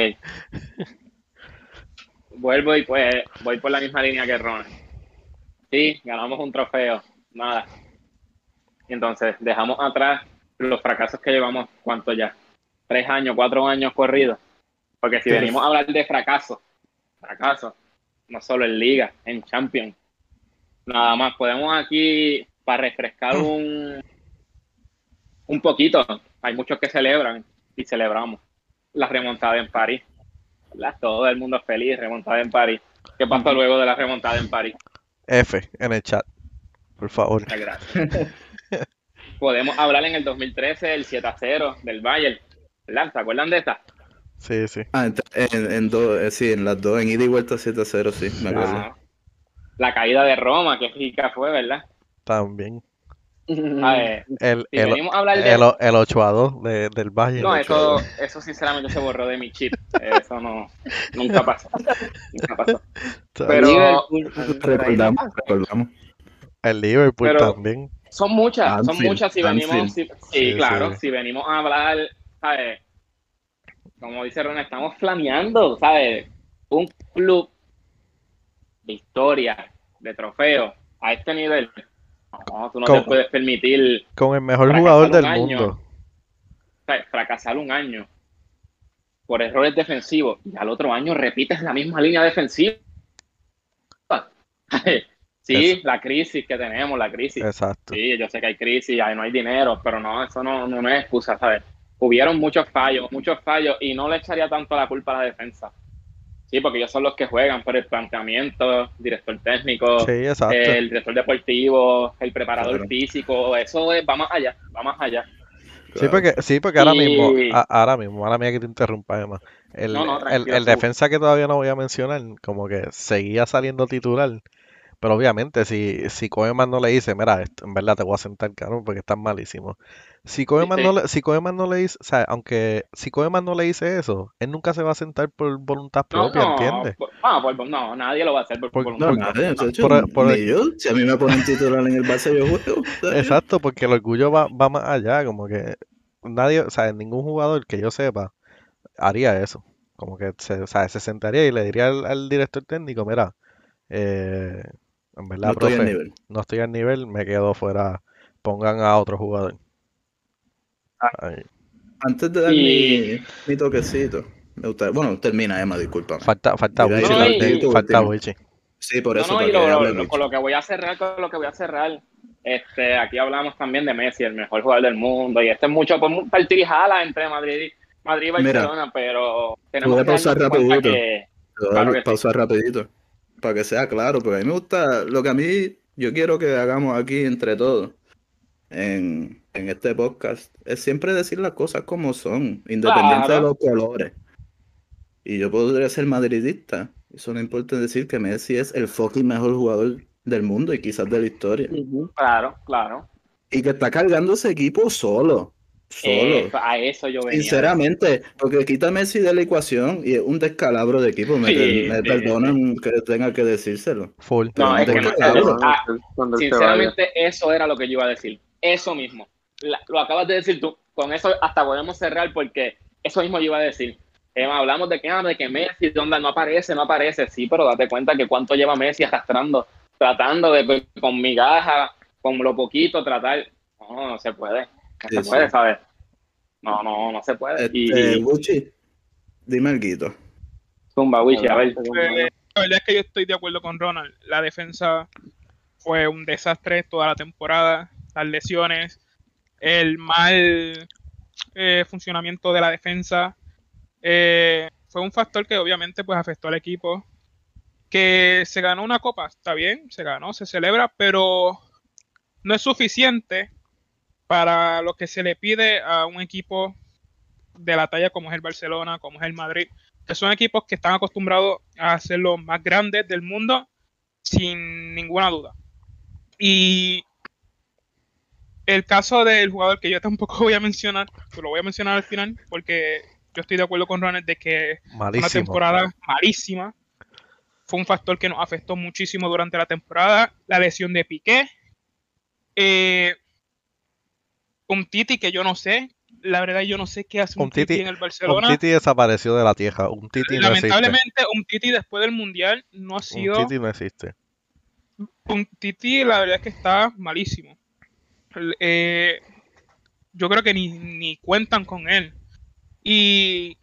Vuelvo y pues voy por la misma línea que Ron. Sí, ganamos un trofeo, nada. Y entonces dejamos atrás los fracasos que llevamos, ¿cuánto ya? Tres años, cuatro años corridos. Porque si venimos a hablar de fracaso, fracaso, no solo en liga, en Champions. Nada más, podemos aquí, para refrescar un, un poquito, hay muchos que celebran y celebramos la remontada en París. ¿verdad? Todo el mundo feliz, remontada en París. ¿Qué pasó luego de la remontada en París? F en el chat, por favor. Muchas gracias. Podemos hablar en el 2013 el 7 a 0 del Bayern. ¿verdad? ¿Se acuerdan de esta? Sí, sí. Ah, en, en, en dos, eh, sí, en las dos, en ida y vuelta 7-0, sí, me acuerdo. Ah, la caída de Roma, que rica fue, ¿verdad? También. A ver, El, si el, venimos a hablar de... el, el 8 a 2 de, del Bayern. No, eso, eso sinceramente se borró de mi chip. Eso no, nunca pasó. Nunca pasó. Pero Recordamos, recordamos. El Liverpool Pero- también. son muchas, son muchas si venimos, si- sí, Sí, claro, sí. si venimos a hablar, ¿sabes? Como dice Ron, estamos flameando, ¿sabes? Un club de historia, de trofeo, a este nivel. No, tú no te puedes permitir Con el mejor jugador del año. mundo. fracasar un año por errores defensivos y al otro año repites la misma línea defensiva. Sí, la crisis que tenemos, la crisis. Exacto. Sí, yo sé que hay crisis, ahí no hay dinero, pero no, eso no, no es excusa, ¿sabes? Hubieron muchos fallos, muchos fallos, y no le echaría tanto la culpa a la defensa. Sí, porque ellos son los que juegan por el planteamiento, director técnico, Sí, exacto. el director deportivo, el preparador Claro. físico, eso es, va más allá, va más allá. Sí, porque, sí, porque ahora Y- mismo, a- ahora mismo, ahora mía que te interrumpa. El, No, no, el, el defensa que todavía no voy a mencionar, como que seguía saliendo titular. Pero obviamente, si, si Koeman no le dice, mira, esto, en verdad te voy a sentar, cabrón, porque estás malísimo. Si Koeman sí. no le, si Koeman no le dice, o sea, aunque si Koeman no le dice eso, él nunca se va a sentar por voluntad No, propia, no, ¿entiendes? por- no, por- no, nadie lo va a hacer por, Por- voluntad. No, Por- ni yo. Si a mí me ponen titular en el Barça, yo juego. ¿sabes? Exacto, porque el orgullo va, va más allá, como que nadie, o sea, ningún jugador que yo sepa haría eso. Como que se, o sea, se sentaría y le diría al, al director técnico, mira, eh, en verdad, No estoy al nivel. no estoy al nivel, me quedo fuera, pongan a otro jugador. Ahí. Antes de dar Y- mi, mi toquecito, me bueno, termina Emma, discúlpame. Falta, falta Wichi no, y- falta. Wichi. Sí, por No, eso, no, para y lo- lo- con lo que voy a cerrar, con lo que voy a cerrar, este, aquí hablamos también de Messi, el mejor jugador del mundo, y este es mucho por un partir y jala entre Madrid, Madrid y Mira, Barcelona, pero tenemos voy a que pausar rapidito. que Te voy a Claro que sí. pausa rapidito, para que sea claro, porque a mí me gusta, lo que a mí, yo quiero que hagamos aquí entre todos, en, en este podcast, es siempre decir las cosas como son, independiente de los colores. Y yo podría ser madridista, eso no importa decir que Messi es el fucking mejor jugador del mundo y quizás de la historia. claro, claro, Y que está cargando ese equipo solo. Eh, a eso yo venía. Sinceramente, porque quita Messi de la ecuación y es un descalabro de equipo. Me, Sí, me sí, perdonan que tenga que decírselo. Full. No, es que no- ah. Sinceramente, eso era lo que yo iba a decir. Eso mismo. La- lo acabas de decir tú. Con eso hasta podemos cerrar porque eso mismo yo iba a decir. Emma, hablamos de que, ah, de que Messi, donde no aparece, no aparece. Sí, pero date cuenta que cuánto lleva Messi arrastrando, tratando de con migajas, con lo poquito tratar. No, no se puede. Sí, se puede, sí. ¿sabes? No, no, no se puede. Este, Y Gucci, dime algo. Zumba, Wichi, a ver. Eh, la verdad es que yo estoy de acuerdo con Ronald. La defensa fue un desastre toda la temporada. Las lesiones, el mal eh, funcionamiento de la defensa, eh, fue un factor que obviamente pues afectó al equipo. Que se ganó una copa, está bien, se ganó, se celebra, pero no es suficiente para lo que se le pide a un equipo de la talla como es el Barcelona, como es el Madrid, que son equipos que están acostumbrados a ser los más grandes del mundo sin ninguna duda. Y el caso del jugador que yo tampoco voy a mencionar, lo voy a mencionar al final, porque yo estoy de acuerdo con Ronald de que una Malísimo. temporada malísima. Fue un factor que nos afectó muchísimo durante la temporada. La lesión de Piqué. Eh, un Titi que yo no sé. La verdad, yo no sé qué hace un, Un Titi, Titi- en el Un Barcelona. Titi desapareció de la tierra. Un Titi no existe. Lamentablemente, un Titi después del Mundial no ha sido. Un Titi no existe. un Titi, la verdad es que está malísimo. Eh, yo creo que ni, ni cuentan con él. Y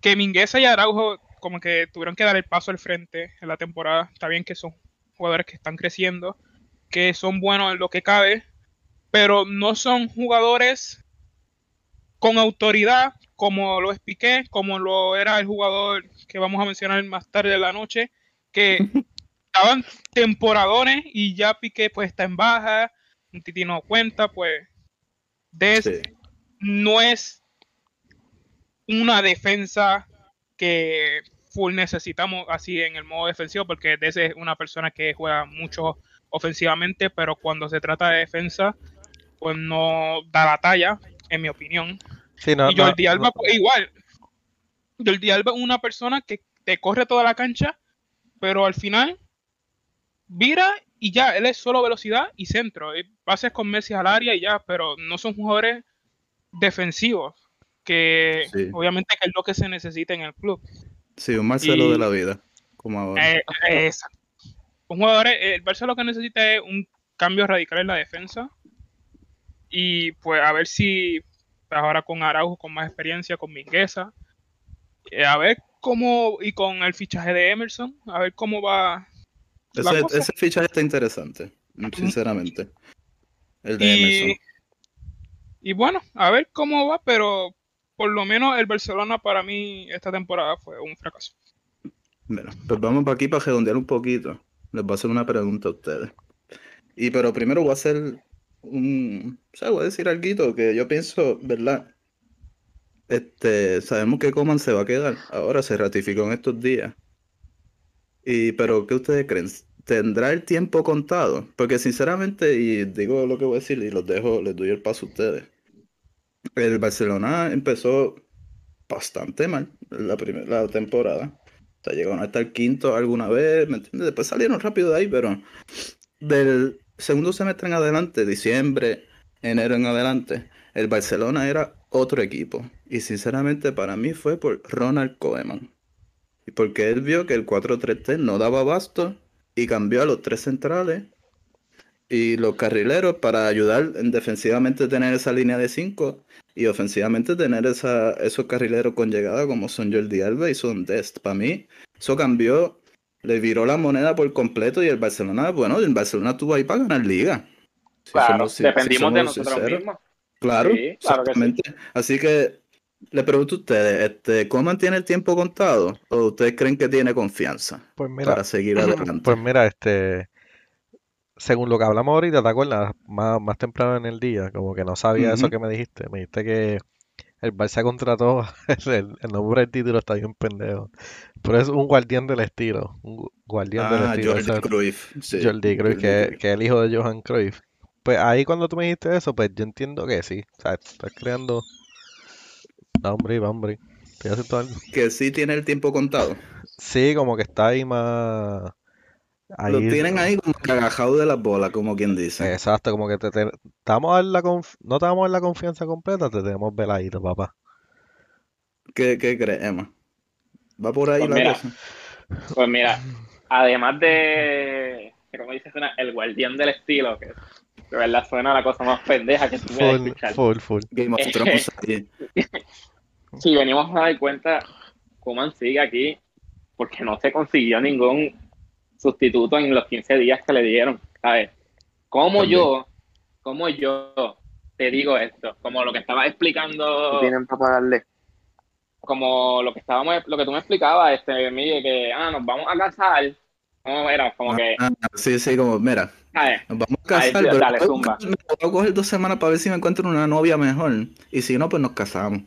que Mingueza y Araujo como que tuvieron que dar el paso al frente en la temporada. Está bien que son jugadores que están creciendo, que son buenos en lo que cabe, pero no son jugadores con autoridad como lo es Piqué, como lo era el jugador que vamos a mencionar más tarde de la noche, que estaban temporadones y ya Piqué pues está en baja, un Titi no cuenta, pues Des Sí. no es una defensa que full necesitamos así en el modo defensivo, porque Des es una persona que juega mucho ofensivamente, pero cuando se trata de defensa, pues no da la talla, en mi opinión. Sí, no, y no- Jordi Alba, no- pues, igual. Jordi Alba es una persona que te corre toda la cancha, pero al final vira y ya, él es solo velocidad y centro. Y Pases con Messi al área y ya, pero no son jugadores defensivos, que Sí. obviamente que es lo que se necesita en el club. Sí, un Marcelo Y- de la vida. Como ahora. Eh, eh, exacto. Un jugador, eh, el Barça lo que necesita es un cambio radical en la defensa. Y pues a ver si ahora con Araujo, con más experiencia, con Mingueza, eh, a ver cómo, y con el fichaje de Emerson, a ver cómo va ese, fichaje está interesante, sinceramente. El de Y, Emerson. y bueno, a ver cómo va, pero por lo menos el Barcelona para mí esta temporada fue un fracaso. Mira, pues vamos para aquí para redondear un poquito. Les voy a hacer una pregunta a ustedes. Y pero primero voy a hacer o sea, voy a decir algo que yo pienso, ¿verdad? Este, sabemos que Coman se va a quedar. Ahora se ratificó en estos días. Y pero ¿qué ustedes creen? ¿Tendrá el tiempo contado? Porque sinceramente, y digo lo que voy a decir y los dejo, les doy el paso a ustedes. El Barcelona empezó bastante mal la primera temporada. O sea, llegaron hasta el quinto alguna vez, ¿me entiendes? Después salieron rápido de ahí, pero del segundo semestre en adelante, diciembre, enero en adelante, el Barcelona era otro equipo. Y sinceramente para mí fue por Ronald Koeman. Porque él vio que el 4-3-3 no daba abasto y cambió a los tres centrales y los carrileros para ayudar en defensivamente tener esa línea de 5 y ofensivamente tener esa, esos carrileros con llegada como son Jordi Alba y son Dest. Para mí, eso cambió, le viró la moneda por completo y el Barcelona, bueno, el Barcelona estuvo ahí para ganar liga. Si Claro, somos- si- si dependimos de nosotros sinceros. mismos. Claro, Sí, claro que sí. exactamente. Así que le pregunto a ustedes, este, ¿Coman tiene el tiempo contado o ustedes creen que tiene confianza Pues mira, para seguir adelante? Pues mira, este, según lo que hablamos ahorita, ¿te acuerdas? Más, más temprano en el día, como que no sabía eso que me dijiste. Me dijiste que el Barça contrató, el, el nombre del título está bien pendejo, pero es un guardián del estilo, un gu- guardián del Ah, estilo. Jordi Cruyff, sí, Jordi Cruyff, Jordi que, Cruyff. que es el hijo de Johan Cruyff. Pues ahí cuando tú me dijiste eso, pues yo entiendo que sí. O sea, estás creando... Hombre, hombre. Estoy haciendo algo. Que sí tiene el tiempo contado. Sí, como que está ahí más... Lo tienen ahí como cagajado de las bolas, como quien dice. Exacto, como que te, te- te vamos a dar la conf- no te vamos a dar la confianza completa, te tenemos veladito, papá. ¿Qué, qué crees, Emma? ¿Va por ahí Pues la mira, cosa? Pues mira, además de, como dices, una- el guardián del estilo, que De verdad suena la cosa más pendeja que a Full, escuchar. full, full. Game of Thrones. Si venimos a dar cuenta, Kuman sigue aquí porque no se consiguió ningún sustituto en los 15 días que le dieron, ¿sabes? Como También. yo, como yo te digo esto, como lo que estaba explicando, tienen para pagarle. Como lo que estábamos, lo que tú me explicabas, este, Miguel, que ah, nos vamos a casar, no, era como que, Ah, sí, sí, como, mira, ¿sabes? nos vamos a Ahí, casar, sí, pero dale, voy a zumba. buscar- me voy a coger dos semanas para ver si me encuentro una novia mejor. Y si no, pues nos casamos.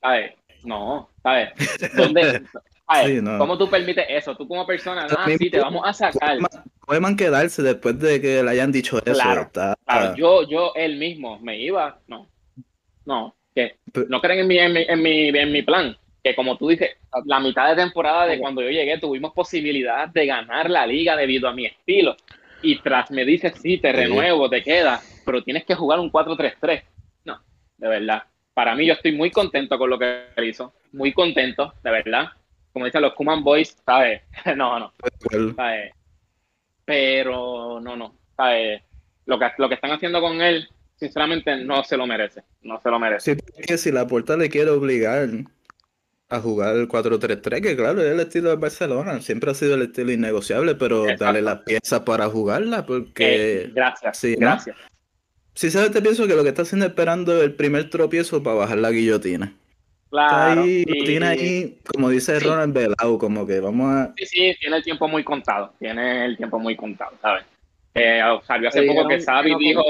¿Sabes? No, ¿sabes? ¿Dónde? ¿sabes? Sí, no. ¿Cómo tú permites eso? Tú como persona, ah, sí, te vamos a sacar. Pueden quedarse después de que le hayan dicho eso. Claro, yo, yo él mismo me iba, no, no, que no creen en mi, en mi, en mi, en mi plan, que como tú dices, la mitad de temporada de Ok. cuando yo llegué tuvimos posibilidad de ganar la liga debido a mi estilo, y tras me dices, sí, te renuevo, te queda, pero tienes que jugar un 4-3-3, no, de verdad, para mí yo estoy muy contento con lo que hizo, muy contento, de verdad, como dicen los Kuman Boys, ¿sabes? no, no, ¿sabes? Pero no, no, ¿sabes? Lo que, lo que están haciendo con él, sinceramente, no se lo merece. No se lo merece. Sí, porque si la puerta le quiere obligar a jugar el 4-3-3, que claro, es el estilo de Barcelona, siempre ha sido el estilo innegociable, pero Exacto. dale las piezas para jugarla, porque Eh, gracias, sí, ¿no? gracias. si sabes, te pienso que lo que está haciendo es esperando el primer tropiezo para bajar la guillotina. Está Claro. ahí, y- lo tiene ahí, como dice Sí. Ronald Velao, como que vamos a... Sí, sí, tiene el tiempo muy contado. Tiene el tiempo muy contado, ¿sabes? Eh, salió hace poco que Xavi no dijo,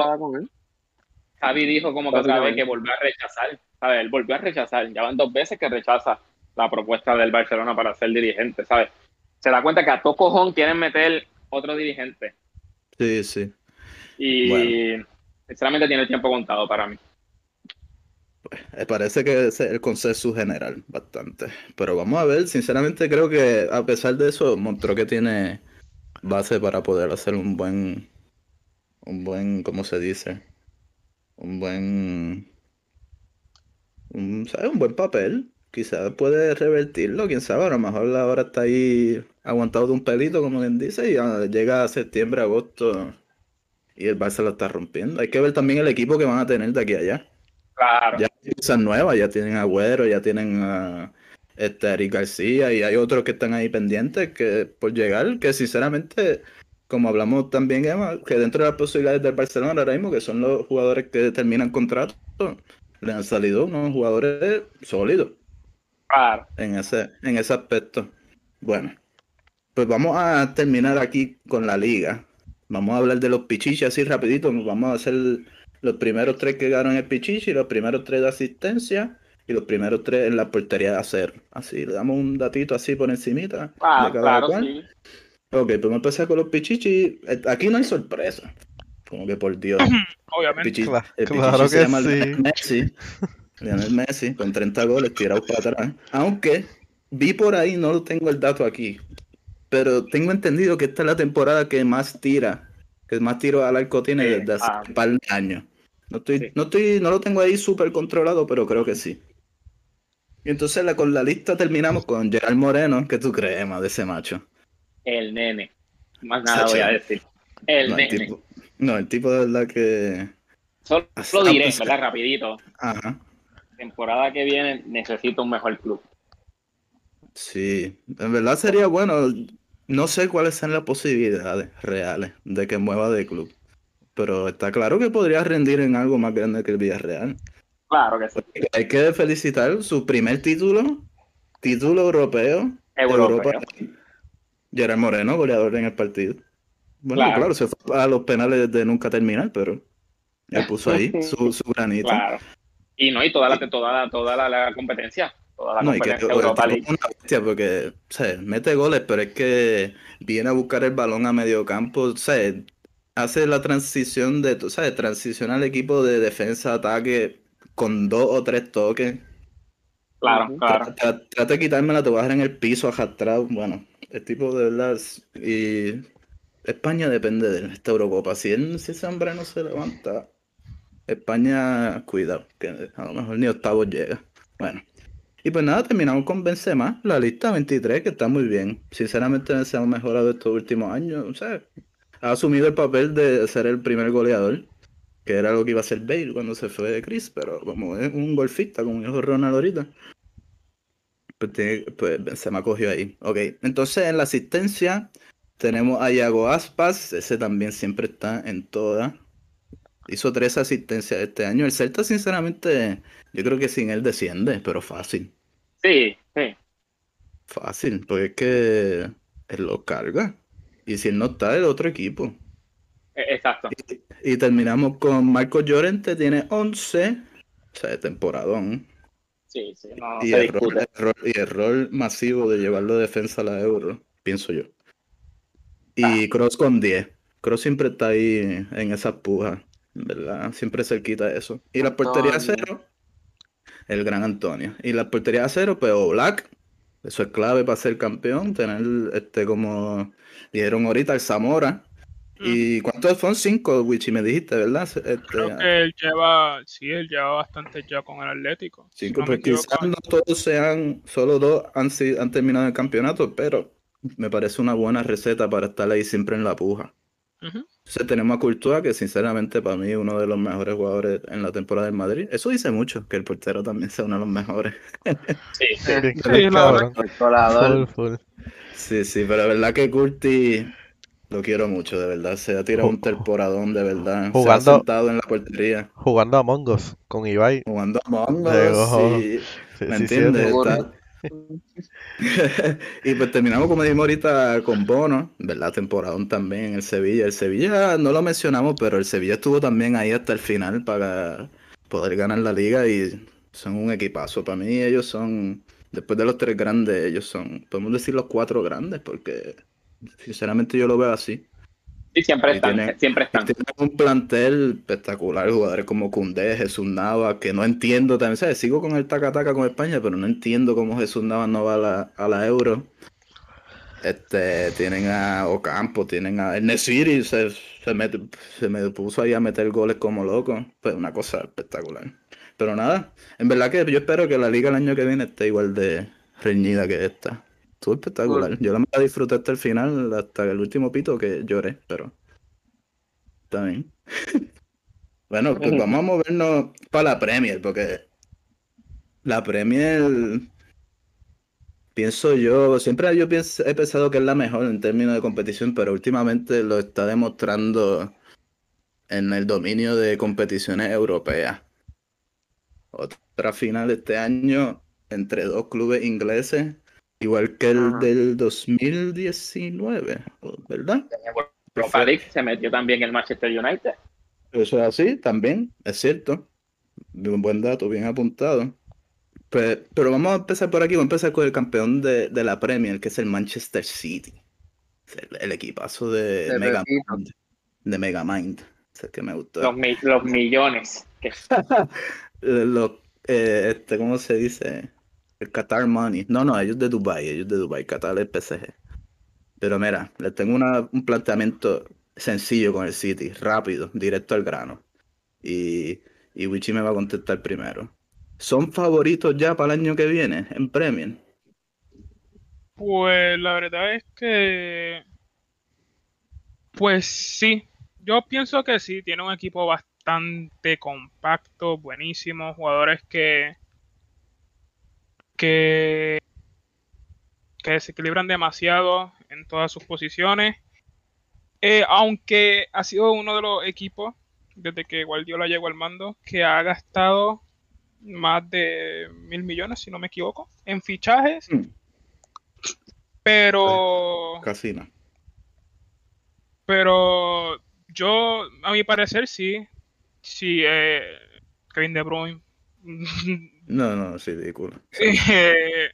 Xavi dijo como que otra vez que volvió a rechazar. ¿sabes? Él volvió a rechazar. Ya van dos veces que rechaza la propuesta del Barcelona para ser dirigente, ¿sabes? Se da cuenta que a todo cojón quieren meter otro dirigente. Sí, sí. Y sinceramente tiene el tiempo contado para mí. Eh, Parece que ese es el consenso general, bastante. Pero vamos a ver, sinceramente creo que a pesar de eso, mostró que tiene base para poder hacer un buen, un buen, ¿cómo se dice? Un buen, un, ¿sabes? Un buen papel. Quizás puede revertirlo, quién sabe, a lo mejor ahora está ahí aguantado de un pelito, como quien dice, y ah, llega a septiembre, agosto, y el Barça lo está rompiendo. Hay que ver también el equipo que van a tener de aquí a allá. Claro. Ya hay piezas nuevas, ya tienen a Agüero, ya tienen a este, Eric García y hay otros que están ahí pendientes que por llegar, que sinceramente, como hablamos también, Emma, que dentro de las posibilidades del Barcelona ahora mismo, que son los jugadores que terminan contrato, le han salido unos jugadores sólidos Claro. en ese, en ese aspecto. Bueno, pues vamos a terminar aquí con la liga. Vamos a hablar de los pichichis así rapidito. Vamos a hacer los primeros tres que ganaron el pichichi, los primeros tres de asistencia y los primeros tres en la portería de hacer. Así, le damos un datito así por encimita Ah, de cada claro, cual. sí. Ok, pues vamos a empezar con los pichichis. Eh, Aquí no hay sorpresa. Como que por Dios. Obviamente. Pichichi- Cla- el claro Pichichi se que llama sí. Messi. Lionel Messi con 30 goles tirados para atrás. Aunque vi por ahí, no lo tengo el dato aquí, pero tengo entendido que esta es la temporada que más tira, que más tiro al arco tiene Sí, desde hace ah. un par de años. No estoy, Sí. no estoy, no lo tengo ahí súper controlado, pero creo que sí. Y entonces la, con la lista terminamos con Gerard Moreno. ¿Qué tú crees, Emma, de ese macho? El nene. Más nada Sacha. voy a decir. El no, nene. el tipo, no, el tipo de verdad que. Solo lo diré, ¿verdad? Rapidito. Ajá. Temporada que viene necesito un mejor club. Sí, en verdad sería bueno. No sé cuáles son las posibilidades reales de que mueva de club. Pero está claro que podría rendir en algo más grande que el Villarreal. Claro que sí. Hay que felicitar su primer título, título europeo, Europeo. Europa. Gerard Moreno, goleador en el partido. Bueno, Claro. claro, se fue a los penales de nunca terminar, pero él puso ahí su, su granito. Claro. Y no, y toda la, toda la, toda la, la competencia. Toda la No, y que competencia Europa League. es una bestia porque, o sea, mete goles, pero es que viene a buscar el balón a medio campo, o sea, hace la transición de, tú sabes, transiciona al equipo de defensa, ataque con dos o tres toques. Claro, claro. Tra- tra- Trata de quitármela, te vas a dejar en el piso arrastrado. Bueno, el tipo de verdad. Y España depende de esta Eurocopa. Si, él- si no se levanta, España, cuidado, que a lo mejor ni octavos llega. Bueno. Y pues nada, terminamos con Benzema, la lista 23, que está muy bien. Sinceramente, se ha mejorado estos últimos años. O sea, ha asumido el papel de ser el primer goleador, que era lo que iba a ser Bale cuando se fue de Chris, pero como es un golfista, como dijo Ronald ahorita, pues, pues se me acogió ahí. Ok, entonces en la asistencia tenemos a Iago Aspas, ese también siempre está en todas. Hizo tres asistencias este año. El Celta, sinceramente, yo creo que sin él desciende, pero fácil. Sí, sí. Fácil, porque es que él lo carga. Y si él no está, el otro equipo. e- Exacto. Y terminamos con Marco Llorente, tiene 11. O sea, de temporadón. Sí, sí. No, no y, se error, discute. error- y error masivo de llevarlo de defensa a la euro, pienso yo. Y Cross con 10. Cross siempre está ahí en esa puja, ¿verdad? Siempre cerquita de eso. Y la portería a cero, el gran Antonio. Y la portería a cero, pues Black. Eso es clave para ser campeón, tener este como dijeron ahorita el Zamora. ¿Y cuántos son? Cinco, Wichi, me dijiste, ¿verdad? Este, Creo que él lleva, sí, él lleva bastante ya con el Atlético. si Cinco, no me pues quizás no todos sean, solo dos han, si- han terminado el campeonato, pero me parece una buena receta para estar ahí siempre en la puja. Ujú. Entonces tenemos a Courtois, que sinceramente para mí es uno de los mejores jugadores en la temporada del Madrid. Eso dice mucho, que el portero también sea uno de los mejores. Sí, sí. Sí, full. Sí, sí, pero la verdad que Curti lo quiero mucho, de verdad. Se ha tirado un temporadón, de verdad. Se ha Jugando- sentado en la portería, Jugando a Mongos con Ibai. jugando a. Us y- Sí, ¿Me sí, entiendes? y pues terminamos, como dijimos ahorita, con Bono, ¿verdad? Temporadón también en el Sevilla. El Sevilla no lo mencionamos, pero el Sevilla estuvo también ahí hasta el final para poder ganar la liga y son un equipazo. Para mí ellos son, después de los tres grandes, ellos son, podemos decir los cuatro grandes, porque sinceramente yo lo veo así. Sí, siempre están, tiene- siempre están. Tienen un plantel espectacular, jugadores como Cundé, Jesús Nava, que no entiendo también, ¿sabes? Sigo con el taca-taca con España, pero no entiendo cómo Jesús Nava no va a la, a la Euro. Este, tienen a Ocampo, tienen a el Nesiri, se, se, mete- se me puso ahí a meter goles como loco. Pues una cosa espectacular. Pero nada, en verdad que yo espero que la liga el año que viene esté igual de reñida que esta. Estuvo espectacular. Yo la me la disfruté hasta el final, hasta el último pito que lloré, pero está bien. Bueno, pues vamos a movernos para la Premier, porque la Premier, pienso yo, siempre yo pienso- he pensado que es la mejor en términos de competición, pero últimamente lo está demostrando en el dominio de competiciones europeas. Otra final este año entre dos clubes ingleses, igual que el Ajá. del 2019, ¿verdad? Europa League se metió también el Manchester United. Eso es así, también, es cierto. Un buen dato, bien apuntado. Pero vamos a empezar por aquí, vamos a empezar con el campeón de, de la Premier, que es el Manchester City. El, el equipazo de De Megamind. De Megamind. Es el que me gustó. Los, mi- los millones. Eh, este, ¿cómo se dice? El Qatar Money. No, no, ellos de Dubai, ellos de Dubai, Qatar es PSG. Pero mira, les tengo una- un planteamiento sencillo con el City, rápido, directo al grano. Y, y Wichi me va a contestar primero. ¿Son favoritos ya para el año que viene en Premier? Pues la verdad es que, pues sí, yo pienso que sí, tiene un equipo bastante compacto, buenísimo, jugadores que, que, que desequilibran demasiado en todas sus posiciones. Eh, aunque ha sido uno de los equipos, desde que Guardiola llegó al mando, que ha gastado más de mil millones, si no me equivoco, en fichajes. Mm. Pero, Casi no. pero yo, a mi parecer, sí. Sí, eh, Kevin De Bruyne. No, no, es ridículo. Eh,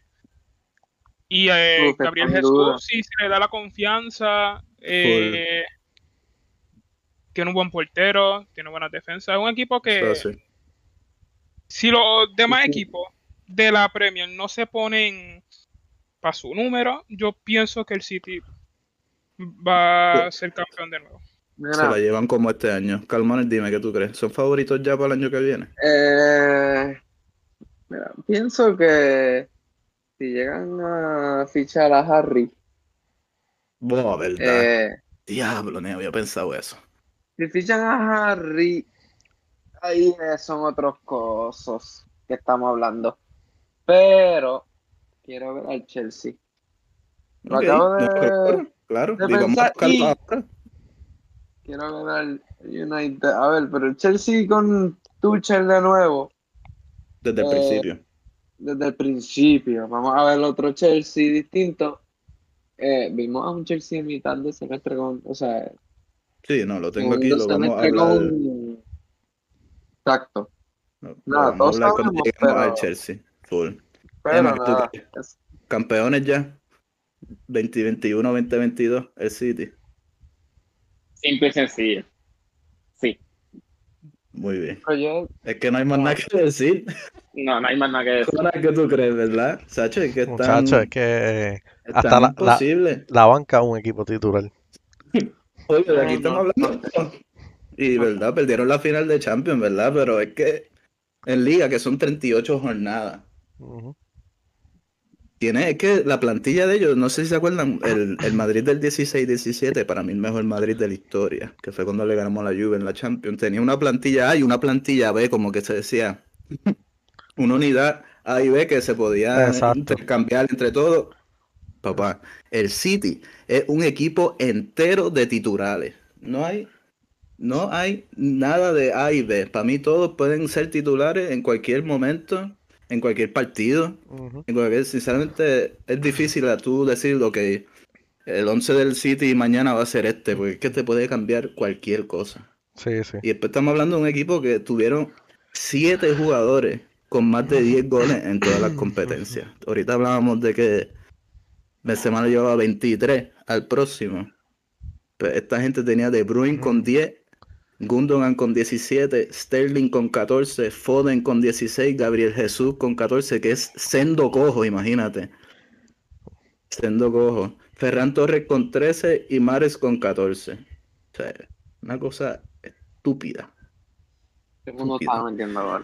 y eh, Uf, Gabriel Jesús, sí, se le da la confianza. eh, tiene un buen portero, tiene buenas defensas. Es un equipo que, sí. si los demás Sí, sí. equipos de la Premier no se ponen para su número, yo pienso que el City va a ser campeón de nuevo. Se la llevan como este año. Calmones, dime qué tú crees. ¿Son favoritos ya para el año que viene? eh, mira, pienso que si llegan a fichar a Harry, Buah, verdad. eh, Diablo, no había pensado eso. Si fichan a Harry, ahí son otros cosas que estamos hablando. Pero quiero ver al Chelsea. Lo acabo no, de- claro, claro. de vamos a pensar y-. Quiero al United. A ver, pero el Chelsea con Tuchel de nuevo, desde el Eh, principio. desde el principio. Vamos a ver otro Chelsea distinto. Eh, vimos a un Chelsea en mitad de semestre con, o sea, Sí, no, lo tengo en aquí, lo vamos a hablar. con- Exacto. no, nada, vamos a todos hablar cuando sabemos, lleguemos al pero- Chelsea. Full. Pero Campeones ya. 2021, 2022, el City. Simple y sencillo. Sí. Muy bien. yo- Es que no hay más nada que decir. No, no hay más nada que decir. Zona que tú crees, ¿verdad? Sacho, es que están, Muchachos, es que están hasta la- la- la banca es un equipo titular. Oye, de aquí No, estamos no. hablando. Y, ¿verdad? Perdieron la final de Champions, ¿verdad? Pero es que en Liga, que son 38 jornadas. Ujú. Tiene, es que la plantilla de ellos, no sé si se acuerdan, el, el Madrid del 16-17, para mí el mejor Madrid de la historia, que fue cuando le ganamos a la Juve en la Champions, tenía una plantilla A y una plantilla B, como que se decía, una unidad A y B que se podía Exacto. intercambiar entre todos. Papá, el City es un equipo entero de titulares. No hay, no hay nada de A y B. Para mí todos pueden ser titulares en cualquier momento, en cualquier partido. Ujú. En cualquier- sinceramente, es difícil a tú decir lo que el 11 del City mañana va a ser este, porque es que te puede cambiar cualquier cosa. Sí, sí. Y después estamos hablando de un equipo que tuvieron siete jugadores con más de 10 goles en todas las competencias. Ahorita hablábamos de que Benzema le llevaba 23 al próximo. Pues esta gente tenía De Bruyne con 10, Gundogan con 17, Sterling con 14, Foden con 16, Gabriel Jesús con 14, que es sendo cojo, imagínate. Sendo cojo. Ferran Torres con 13 y Mares con 14. O sea, una cosa estúpida. no.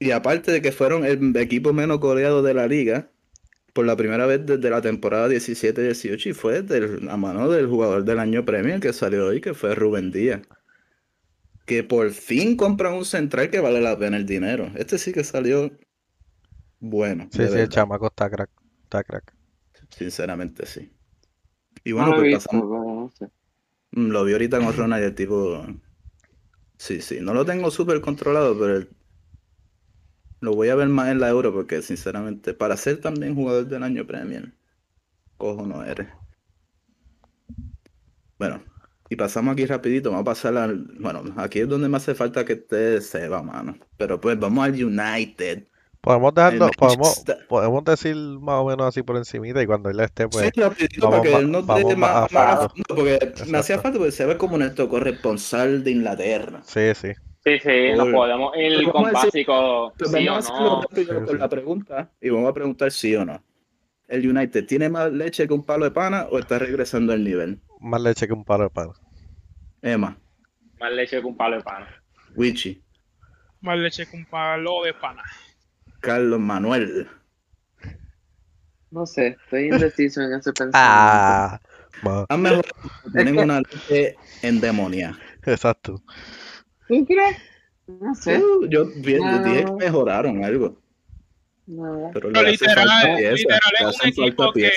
Y aparte de que fueron el equipo menos goleado de la liga, por la primera vez desde la temporada 17-18, y fue la mano del jugador del año Premier que salió hoy, que fue Rubén Díaz. Que por fin compran un central que vale la pena el dinero. Este sí que salió bueno. Sí, sí, el verdad. chamaco está crack. Está crack. Sinceramente, sí. Y No bueno, lo pues visto, pasamos. pero no sé. Mm, Lo vi ahorita con Ronald y el tipo. Sí, sí. No lo tengo súper controlado, pero el- lo voy a ver más en la Euro porque, sinceramente, para ser también jugador del año Premier, cojo no eres. Bueno, y pasamos aquí rapidito. Vamos a pasar al. Bueno, aquí es donde me hace falta que esté Seba, mano. Pero pues vamos al United. Podemos dejarlo, podemos, podemos decir más o menos así por encimita y cuando él esté, pues, sí, rapidito vamos para que él vamos dé más a más, fondo, porque me hacía Exacto. falta porque Seba es como nuestro corresponsal de Inglaterra. sí, sí. Sí, sí, nos podemos ir con básico, sí vamos a o hacerlo no. rápido Sí, con sí. la pregunta y vamos a preguntar sí o no. ¿El United tiene más leche que un palo de pana o está regresando al nivel? Más leche que un palo de pan. Emma, Más leche que un palo de pan. Wichi, Más leche que un palo de pana. Carlos Manuel. No sé, estoy indeciso en ese pensamiento. Ah, Han mejorado, tienen una leche endemoniada. exacto. ¿Tú crees? No sé. Uh, yo vi- No. dije que mejoraron algo, Pero Pero le hace literal, falta pieza, literal es un equipo que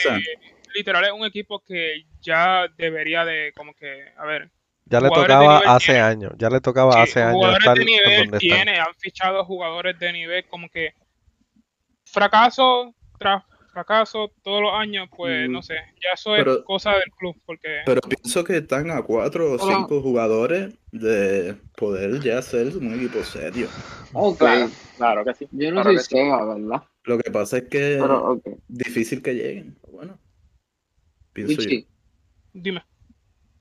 literal es un equipo que ya debería de como que a ver Ya le tocaba hace tiene. años, ya le tocaba sí, hace años jugadores estar de nivel donde están. tiene han fichado jugadores de nivel como que fracaso tras fracaso todos los años pues Mm. no sé ya eso es Pero- cosa del club porque Pero pienso que están a cuatro o cinco jugadores de poder ya ser un equipo serio. Ok, Claro, claro que sí. yo no claro soy que ¿verdad? Lo que pasa es que Pero, difícil que lleguen. Bueno, pienso yo. Wichi, dime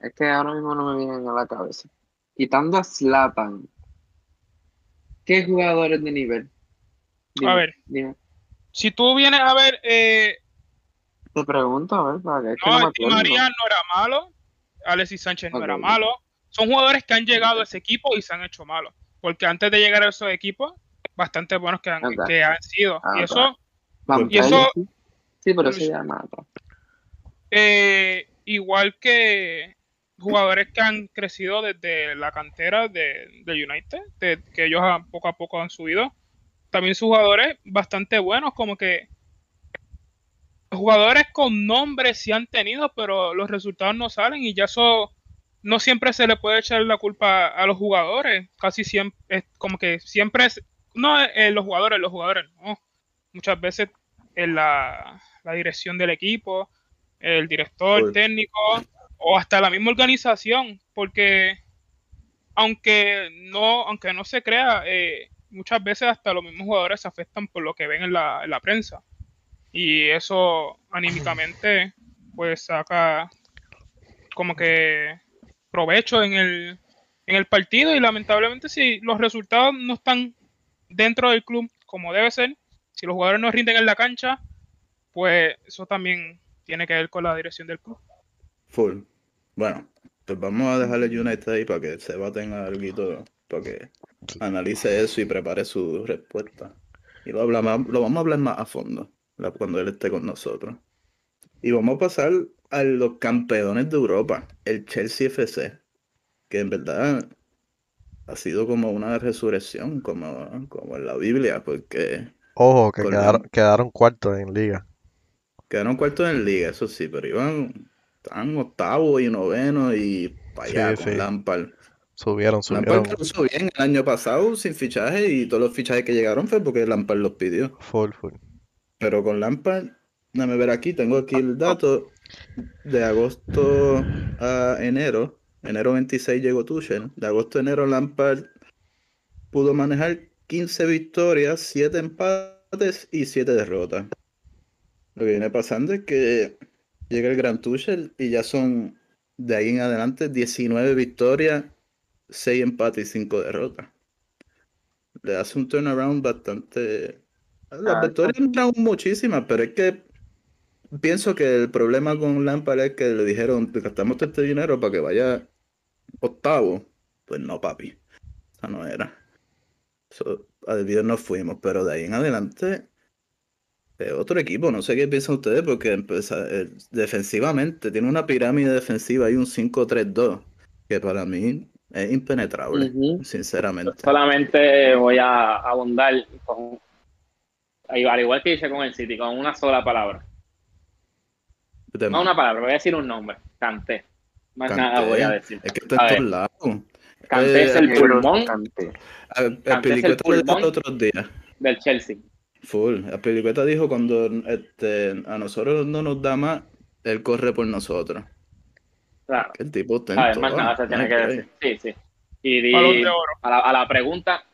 es que ahora mismo no me vienen a la cabeza. Quitando a Slatan, ¿qué jugadores de nivel? Dime, A ver. Dime. Si tú vienes a ver eh, Te pregunto, a ver, para que es que no, no. María no era malo Alexis Sánchez no era malo son jugadores que han llegado a ese equipo y se han hecho malos porque antes de llegar a esos equipos bastante buenos que han, que han sido Ah, y eso Y eso-. Sí, pero ya mata. Eh, igual que jugadores que han crecido desde la cantera de, de United, de, que ellos han- poco a poco han subido. También son jugadores bastante buenos, como que jugadores con nombres sí han tenido, pero los resultados no salen y ya eso no siempre se le puede echar la culpa a los jugadores. Casi siempre, es como que siempre es, no eh, los jugadores, los jugadores, no. Muchas veces en la, la dirección del equipo, el director técnico o hasta la misma organización, porque aunque no, aunque no se crea, eh, muchas veces hasta los mismos jugadores se afectan por lo que ven en la, en la prensa. Y eso anímicamente pues saca como que provecho en el, en el partido y lamentablemente si los resultados no están dentro del club como debe ser, si los jugadores no rinden en la cancha, pues eso también tiene que ver con la dirección del club. Full. Bueno, pues vamos a dejarle United ahí para que Seba tenga algo para que analice eso y prepare su respuesta. Y lo, hablamos, lo vamos a hablar más a fondo cuando él esté con nosotros. Y vamos a pasar a los campeones de Europa, el Chelsea FC, que en verdad ha sido como una resurrección, como, como en la Biblia, porque Ojo, que quedaron, quedaron cuartos en liga. quedaron cuartos en liga, eso sí, pero iban, estaban octavo y noveno y para allá Sí, con sí. Lampard. Subieron, Lampard subieron lo hizo bien el año pasado sin fichaje y todos los fichajes que llegaron fue porque Lampard los pidió. full, full. Pero con Lampard, déjame ver aquí, tengo aquí el dato de agosto a enero. Enero 26 llegó Tuchel. De agosto a enero Lampard pudo manejar 15 victorias, 7 empates y 7 derrotas. Lo que viene pasando es que llega el Gran Tuchel y ya son de ahí en adelante 19 victorias, 6 empates y 5 derrotas. Le hace un turnaround bastante... Las Ah, victorias no eran muchísimas, pero es que pienso que el problema con Lampard es que le dijeron, "Te gastamos todo este dinero para que vaya octavo. Pues no, papi. Esa no era. So, al video nos fuimos, pero de ahí en adelante es otro equipo. No sé qué piensan ustedes, porque eh, defensivamente tiene una pirámide defensiva y un 5-3-2, que para mí es impenetrable, sinceramente. Solamente voy a abundar con, al igual que hice con el City, con una sola palabra. Tema. No una palabra, voy a decir un nombre. Canté. Más nada voy a decir. Es que está A en todos lados. Canté es Eh, el eh, pulmón Canté. Canté es el pulmón. otros días. del Chelsea. Full. El Pelicueta dijo cuando este, a nosotros no nos da más, él corre por nosotros. Claro. Que el tipo está en A ver, más nada se tiene que decir. Sí, sí. Y di- Balón de oro. a, la, a la pregunta,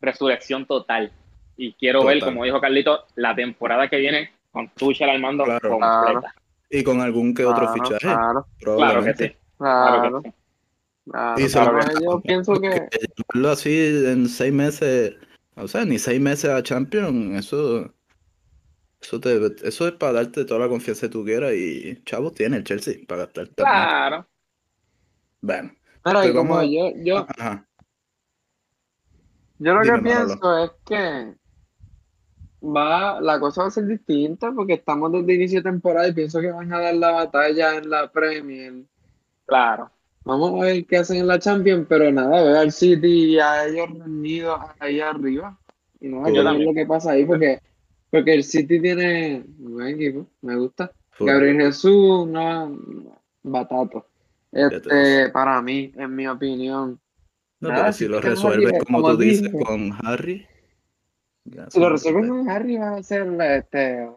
resurrección total. Y quiero ver, Total. como dijo Carlito, la temporada que viene con Tuchel al mando Claro. completa. Y con algún que otro Claro, fichaje, Claro, Claro que probablemente. sí. Claro claro. que sí. claro. Y Claro que yo pienso que llevarlo así en seis meses, o sea, ni seis meses a Champions, eso, eso, te, eso es para darte toda la confianza que tú quieras y chavos tiene el Chelsea para gastar. Claro. Bueno, Mira, y Pero como yo, yo, ajá. yo lo que Manolo. pienso es que va, la cosa va a ser distinta porque estamos desde inicio de temporada y pienso que van a dar la batalla en la Premier. Claro. Vamos a ver qué hacen en la Champions, pero nada, veo al City y a ellos reunidos ahí arriba. Y no, Yo yo también. lo que pasa ahí porque, porque el City tiene un buen equipo, me gusta. Gabriel Jesús, no, batato. Este, para mí, en mi opinión, No, Nada, pero si lo resuelves como tú dices con Harry, si lo olvida. con Harry, va a ser este,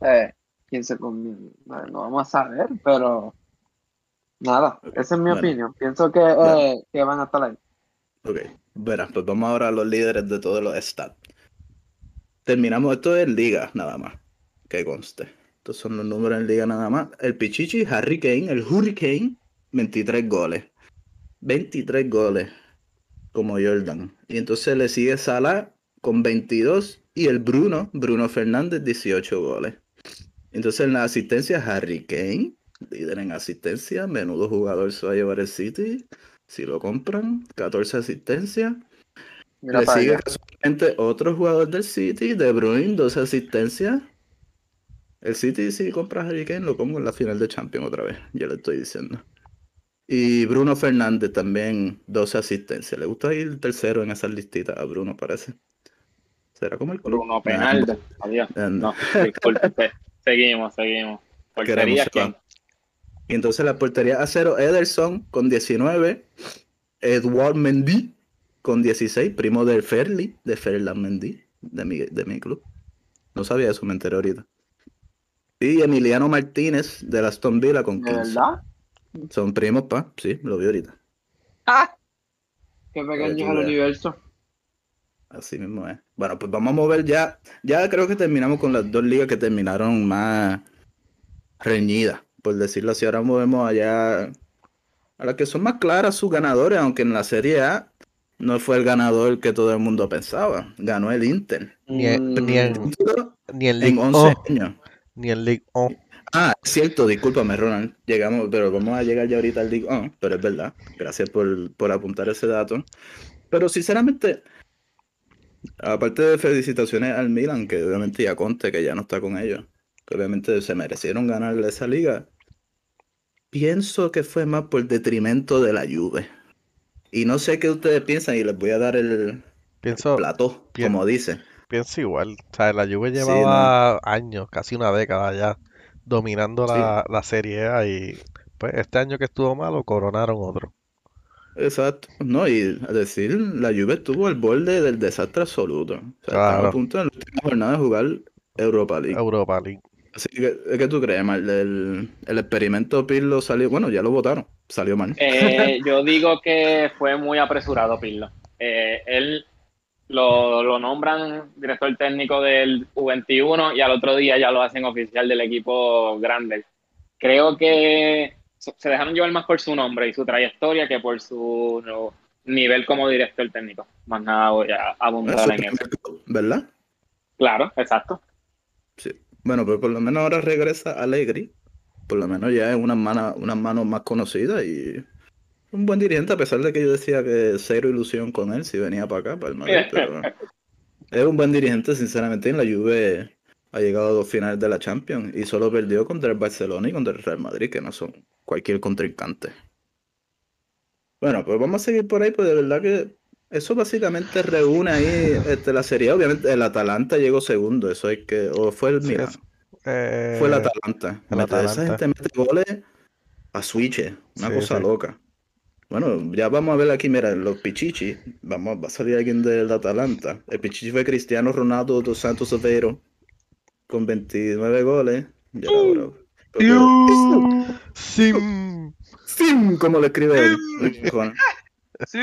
eh, quién se conviene. No, vamos a saber, pero nada, esa es mi bueno. opinión. Pienso que, eh, Bueno. que van a estar ahí. Ok, verás, pues vamos ahora a los líderes de todos los stats. Terminamos, esto es liga nada más, que conste. Estos son los números en liga nada más. El Pichichi, Harry Kane, el Hurricane, 23 goles. 23 goles, como Jordan. Y entonces le sigue Salah con 22 y el Bruno, Bruno Fernández, 18 goles. Entonces en la asistencia, Harry Kane, líder en asistencia, menudo jugador se va a llevar el City. Si lo compran, 14 asistencias. Mira Le sigue casualmente otro jugador del City, De Bruyne, 12 asistencias. El City, si compra a Harry Kane, lo pongo en la final de Champions otra vez. Ya le estoy diciendo. Y Bruno Fernández también, 12 asistencias. Le gusta ir tercero en esa listita a Bruno, parece. ¿Será como el club? Bruno Nah, Penaldo. Adiós. No, disculpe. seguimos, seguimos. Portería, Queremos ¿quién? Y entonces la portería a cero, Ederson con 19, Edouard Mendy con 16, primo del Ferli, de Ferland Mendy, de mi, de mi club. No sabía eso, me enteré ahorita. Y Emiliano Martínez de la Aston Villa con ¿De 15. verdad? Son primos, pa. Sí, lo vi ahorita. ¡Ah! Qué pequeño es el universo. Así mismo es. Bueno, pues vamos a mover ya. Ya creo que terminamos con las dos ligas que terminaron más reñidas, por decirlo así. Ahora movemos allá a las que son más claras sus ganadores, aunque en la Serie A no fue el ganador que todo el mundo pensaba. Ganó el Inter. Ni en, ni en, Título ni en En League 11 1, años. ni en League 1. Ah, es cierto, discúlpame, Ronald. Llegamos, pero vamos a llegar ya ahorita al League One, pero es verdad. Gracias por, por apuntar ese dato. Pero sinceramente, aparte de felicitaciones al Milan, que obviamente ya conte que ya no está con ellos, que obviamente se merecieron ganar esa liga, pienso que fue más por detrimento de la Juve. Y no sé qué ustedes piensan y les voy a dar el Pienso, plató, como dice. pienso igual. O sea, la Juve Sí, llevaba años, casi una década ya, dominando la, la Serie A y pues este año que estuvo malo, coronaron otro. Exacto. No, y a decir, la Juve estuvo al borde del desastre absoluto. O sea, Claro. a punto en la última jornada de jugar Europa League. Europa League. Así que, ¿qué tú crees, Mal? El, el experimento Pirlo salió, bueno, ya lo votaron, salió mal. Eh, yo digo que fue muy apresurado Pirlo. Eh, él lo, lo nombran director técnico del U21 y al otro día ya lo hacen oficial del equipo grande. Creo que se dejaron llevar más por su nombre y su trayectoria que por su no, nivel como director técnico. Más nada voy a abundar en eso. ¿Verdad? Claro, exacto. Sí. Bueno, pues por lo menos ahora regresa Allegri. Por lo menos ya es unas manos, unas manos más conocidas y un buen dirigente, a pesar de que yo decía que cero ilusión con él si venía para acá, para el Madrid, pero es un buen dirigente, sinceramente. En la Juve ha llegado a dos finales de la Champions y solo perdió contra el Barcelona y contra el Real Madrid, que no son cualquier contrincante. Bueno, pues vamos a seguir por ahí, pues de verdad que eso básicamente reúne ahí este, la serie. Obviamente el Atalanta llegó segundo, eso hay que, o fue el Sí, Milan. Eh, Fue el Atalanta. el Mete- Esa Atalanta. gente mete goles a switch, una Sí, cosa sí. loca. Bueno, ya vamos a ver aquí, mira, los Pichichi. Vamos, va a salir alguien del Atalanta. El Pichichi fue Cristiano Ronaldo dos Santos Aveiro con 29 goles. Ya Sim. Sim, como lo escribe él. Sí.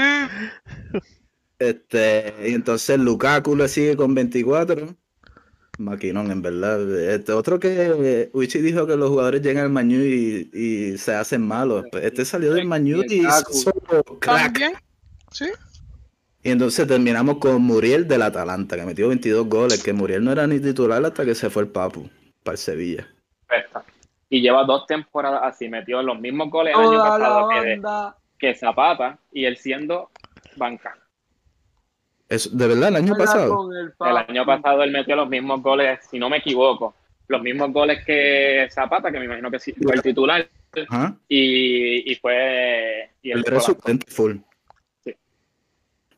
Este, y entonces Lukaku le sigue con 24. Maquinón, en verdad. Este otro que Uchi dijo que los jugadores llegan al Mañú y, y se hacen malos. Pues este salió del Mañú y hizo crack. También. Sí. Y entonces terminamos con Muriel del Atalanta, que metió 22 goles, que Muriel no era ni titular hasta que se fue el Papu para el Sevilla. Perfecto. Y lleva dos temporadas así, metió los mismos goles el año pasado que, que Zapata y él siendo banca. Eso, de verdad, el año pasado. el año pasado él metió los mismos goles, si no me equivoco, los mismos goles que Zapata, que me imagino que sí fue el titular, Ajá. y, y fue. Y él era suplente full. Sí.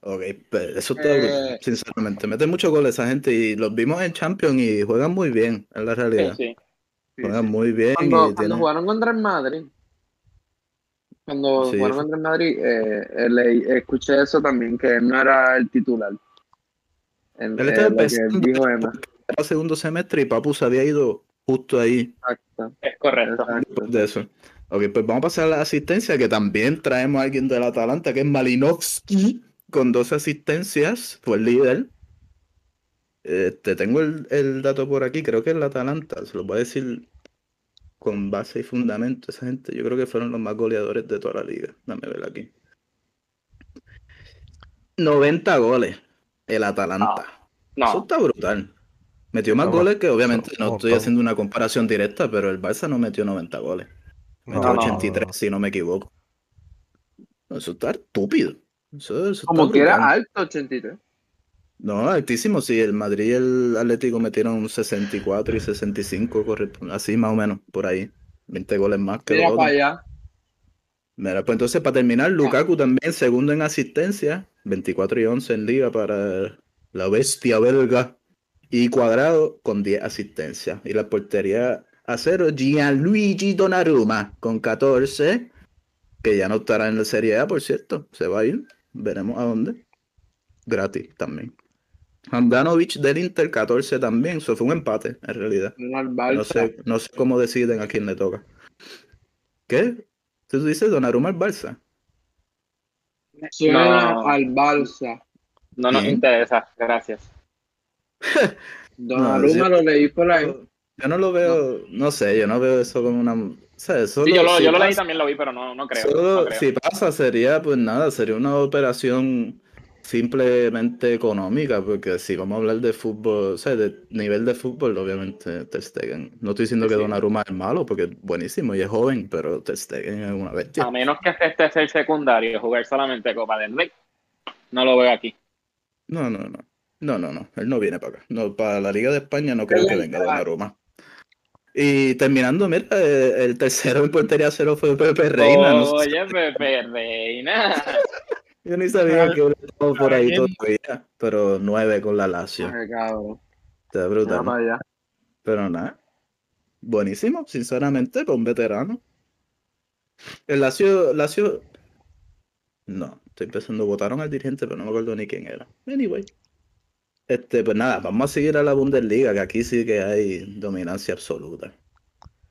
Ok, pero eso está Eh. sinceramente. Mete muchos goles esa gente y los vimos en Champions y juegan muy bien, en la realidad. sí. Sí, Juegan sí. muy bien Cuando, y cuando tienen- jugaron contra el Madrid, cuando Sí, jugaron contra el Madrid, eh, eh, le- escuché eso también, que él no era el titular. En, Él eh, estaba empezando dijo Emma. era segundo semestre y Papu se había ido justo ahí Exacto, Es correcto. exacto. después de eso. Ok, pues vamos a pasar a la asistencia, que también traemos a alguien del Atalanta, que es Malinovski, con 12 asistencias, fue el líder. Este, tengo el, el dato por aquí, creo que el Atalanta, se lo voy a decir con base y fundamento, esa gente, yo creo que fueron los más goleadores de toda la liga. Dame ver aquí. 90 goles, el Atalanta. Eso No, está brutal. Metió más goles que obviamente no estoy haciendo una comparación directa, pero el Barça no metió 90 goles. Metió No, no. 83, si no me equivoco. Eso está estúpido. Eso, eso está Como que era alto 83. No, altísimo. Sí, el Madrid y el Atlético metieron 64 y 65, correcto. Así más o menos, por ahí. 20 goles más que Mira los para otros. allá. Mira, pues entonces para terminar, Lukaku también segundo en asistencia, 24 y 11 en liga para la bestia belga. Y Cuadrado con 10 asistencias. Y la portería a cero, Gianluigi Donnarumma con 14, que ya no estará en la Serie A, por cierto. Se va a ir, veremos a dónde. Gratis también. Handanovic del Inter 14 también, eso fue un empate en realidad. No sé, no sé cómo deciden a quién le toca. ¿Qué? ¿Tú dices Donnarumma al Barça? Suena No. al Barça. No nos interesa, gracias. Donnarumma No, lo leí por ahí. Yo no lo veo, no sé, yo no veo eso como una... O sea, solo Sí, yo lo, si yo lo leí también lo vi, pero no, no creo. solo no creo. si pasa sería, pues nada, sería una operación simplemente económica, porque si vamos a hablar de fútbol, o sea, de nivel de fútbol, obviamente Ter Stegen. No estoy diciendo Sí, que sí. Donnarumma es malo, porque es buenísimo y es joven, pero Ter Stegen es una bestia. A menos que este es el secundario, jugar solamente Copa del Rey. No lo veo aquí. No, no, no. No, no, no. Él no viene para acá. No, para la Liga de España no creo que venga Donnarumma. Y terminando, mira, el tercero en portería cero fue Pepe Reina. no sé- Oye, Pepe Reina. yo ni sabía que hubiera estado por ahí Bien. todavía. Pero nueve con la Lazio. Ay, cabrón. Está brutal. Pero nada. Buenísimo, sinceramente, para un veterano. El Lazio, Lazio. No, estoy empezando. Votaron al dirigente, pero no me acuerdo ni quién era. Anyway. Este, pues nada, vamos a seguir a la Bundesliga, que aquí sí que hay dominancia absoluta.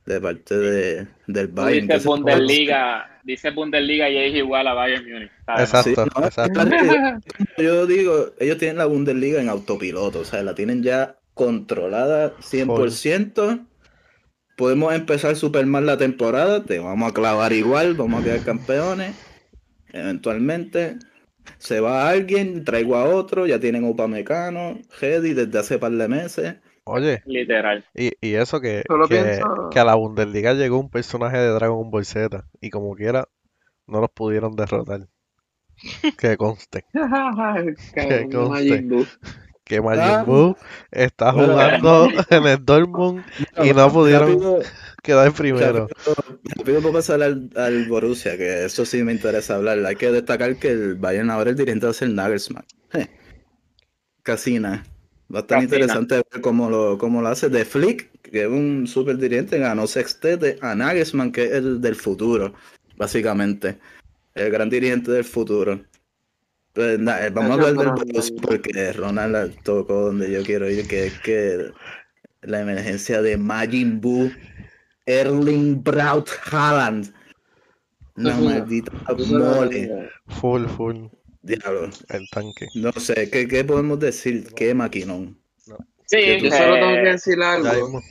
De parte de, del Bayern. Dice Bundesliga, dice Bundesliga y es igual a Bayern Múnich. Exacto, no, exacto. Yo digo, ellos tienen la Bundesliga en autopiloto, o sea, la tienen ya controlada 100%. Podemos empezar super mal la temporada, te vamos a clavar igual, vamos a quedar campeones. Eventualmente se va alguien, traigo a otro, ya tienen Upamecano, Hedy desde hace par de meses. Oye, Literal. y, y eso que, Solo que, pienso- que a la Bundesliga llegó un personaje de Dragon Ball Z y como quiera no los pudieron derrotar. Que conste, Cabrón, conste. Que Majin Ah. Buu está jugando en el Dortmund y no pudieron Rápido, quedar primero. rápido, puedo pasar al, al Borussia, que eso sí me interesa hablar. Hay que destacar que el Bayern ahora el dirigente va a ser Nagelsmann. Je. Casi nada. Va a estar Casi interesante ver cómo lo, cómo lo hace. De Flick, que es un super dirigente, ganó sextete a Nagelsmann, que es el del futuro, básicamente. El gran dirigente del futuro. Pues, nada, eh, vamos a hablar del. Borussia porque Ronald tocó donde yo quiero ir, que es que la emergencia de Majin Buu, Erling Braut Haaland. Una maldita mole. Full, full, Diablo. el tanque. No sé, ¿qué, qué podemos decir? ¿Qué maquinón? Sí, Que Yo solo tengo que decir algo.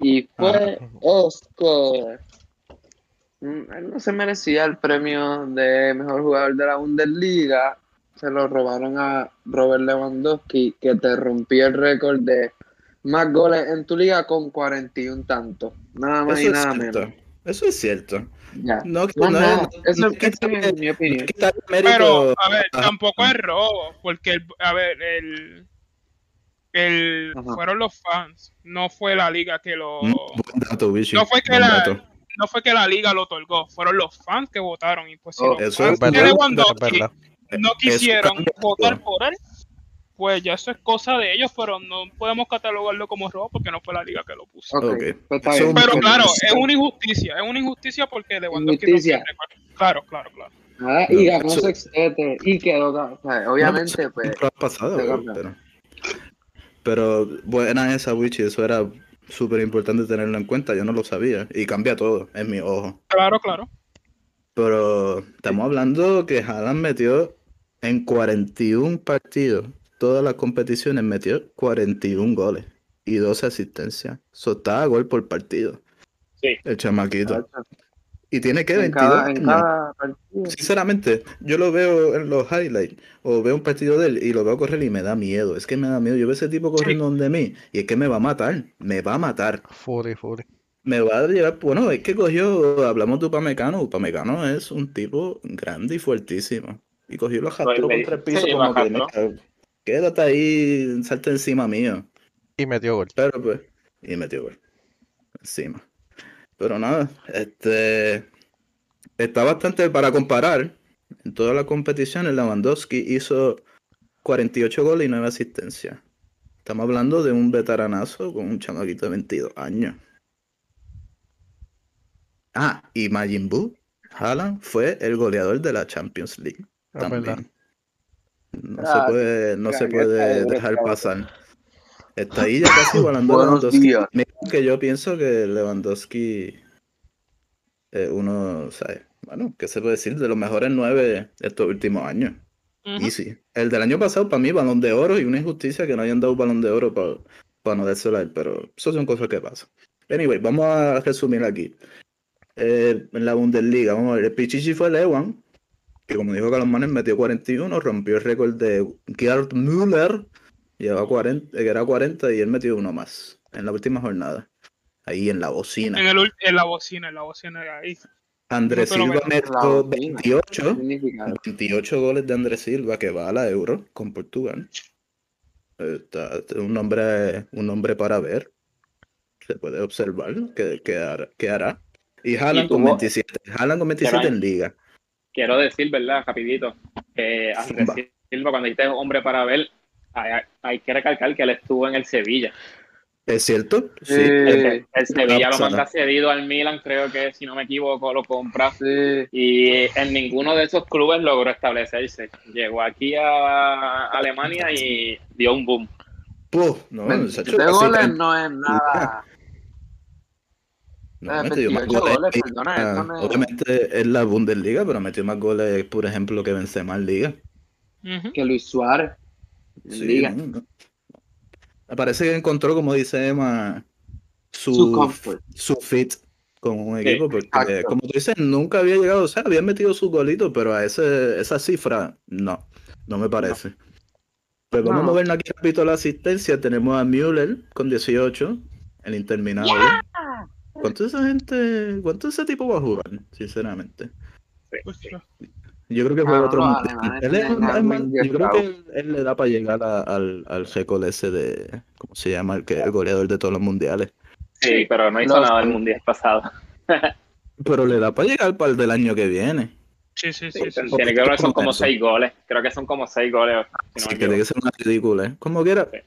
Y fue Ah. Oscar. Mm, Él no se merecía el premio de mejor jugador de la Bundesliga. Se lo robaron a Robert Lewandowski, que te rompió el récord de más goles en tu liga con 41 tantos. Nada más y Eso nada cierto. menos. Eso es cierto. Ya. No, No, no, no, eso, es mi opinión. no Pero, a ver, tampoco es robo, porque, el, a ver, el, el, fueron los fans, no fue la liga que lo... Mm, Buen dato, Vichy. No fue que Buen la, dato. no fue que la liga lo otorgó, fueron los fans que votaron y pues si Oh, los eso fans es verdad, no quisieron votar por él, pues ya eso es cosa de ellos, pero no podemos catalogarlo como robo porque no fue la liga que lo puso. Pues. Pero claro, es una injusticia, es una injusticia porque Lewandowski no Injusticia. Claro, claro, claro. Nada, y ganó eso- sextete y quedó. o sea, obviamente, No, pues. cambia. pero, pero buena esa Wichi, eso era súper importante tenerlo en cuenta, yo no lo sabía y cambia todo en mi ojo. Claro, claro. Pero estamos hablando que Haaland metió en 41 partidos, todas las competiciones metió 41 goles y 12 asistencias. Eso está a gol por partido. Sí. El chamaquito. Y tiene que En 22 cada, en años. cada partido. Sinceramente, yo lo veo en los highlights o veo un partido de él y lo veo correr y me da miedo. Es que me da miedo. Yo veo ese tipo corriendo donde mí y es que me va a matar. Me va a matar. Fury, fury. Me va a llevar. Bueno, es que cogió. Hablamos de Upamecano. Upamecano es un tipo grande y fuertísimo. Y cogió los contra el piso sí, como que. Arrastró. "Mira, Quédate ahí, salta encima mío. Y metió gol. Pero pues, y metió gol. Encima. Pero nada, este. está bastante para comparar. En todas las competiciones, Lewandowski hizo 48 goles y 9 asistencias. Estamos hablando de un veteranazo con un chamaquito de 22 años. Ah, y Majin Buu, Haaland, fue el goleador de la Champions League. Es verdad. No Ah, se puede, no se puede dejar pasar. Está ahí ya casi Buenos Lewandowski. días. Que yo pienso que Lewandowski es uno, ¿sabes? Bueno, ¿qué se puede decir? De los mejores nueve de estos últimos años. Ujú. Y sí. El del año pasado, para mí, balón de oro y una injusticia que no hayan dado balón de oro para no dárselo a él, pero eso son cosas que pasan. Anyway, vamos a resumir aquí. Eh, en la Bundesliga, vamos a ver, el Pichichi fue Lewan, que como dijo Carlos Manes, metió 41, rompió el récord de Gerd Müller, llevaba 40, que era 40 y él metió uno más en la última jornada. Ahí en la bocina. En, el, ul- en la bocina, en la bocina de ahí. Andrés Silva metió bocina. 28. Significado. 28 goles de Andrés Silva que va a la Euro con Portugal. Está, está un nombre, un nombre para ver. Se puede observar que, que hará. Y Haaland con tuvo- 27. Haaland con 27 en liga. Quiero decir, ¿verdad? Rapidito, que Andrés. Silva, cuando dijiste hombre para ver, hay, hay que recalcar que él estuvo en el Sevilla. ¿Es cierto? Sí. El, el Sevilla lo manda cedido al Milan, creo que si no me equivoco, lo compra. Sí. Y en ninguno de esos clubes logró establecerse. Llegó aquí a Alemania y dio un boom. Puf, no, se ha 27 hecho casi goles 30. no es nada. No, Eh, metió más 28 goles. perdona, no Obviamente es la Bundesliga, pero metió más goles, por ejemplo, que Benzema en Liga. Que Luis Suárez. en Sí, Liga. no, no. Me parece que encontró, como dice Emma, su, Su fit con un Sí, equipo, porque exacto. como tú dices, nunca había llegado, o sea, había metido su golito, pero a ese, esa cifra, no, no me parece. Pues vamos No. a movernos aquí rápido a la asistencia, tenemos a Müller con 18, el interminable. ¿Cuánto esa gente, cuánto ese tipo va a jugar, sinceramente? Pues, Yo creo que fue Ah, otro Él es es más- yo creo que él, él le da para llegar a- al, al récord ese de, ¿cómo se llama? El que es el goleador de todos los mundiales. Sí, pero no hizo nada el mundial pasado. Pero le da para llegar para el del año que viene. Sí, sí, sí. sí. Tiene que ver, son como Eso. seis goles. Creo que son como seis goles. si no que equivoco. tiene que ser una ridícula, ¿eh? Como quiera, Sí.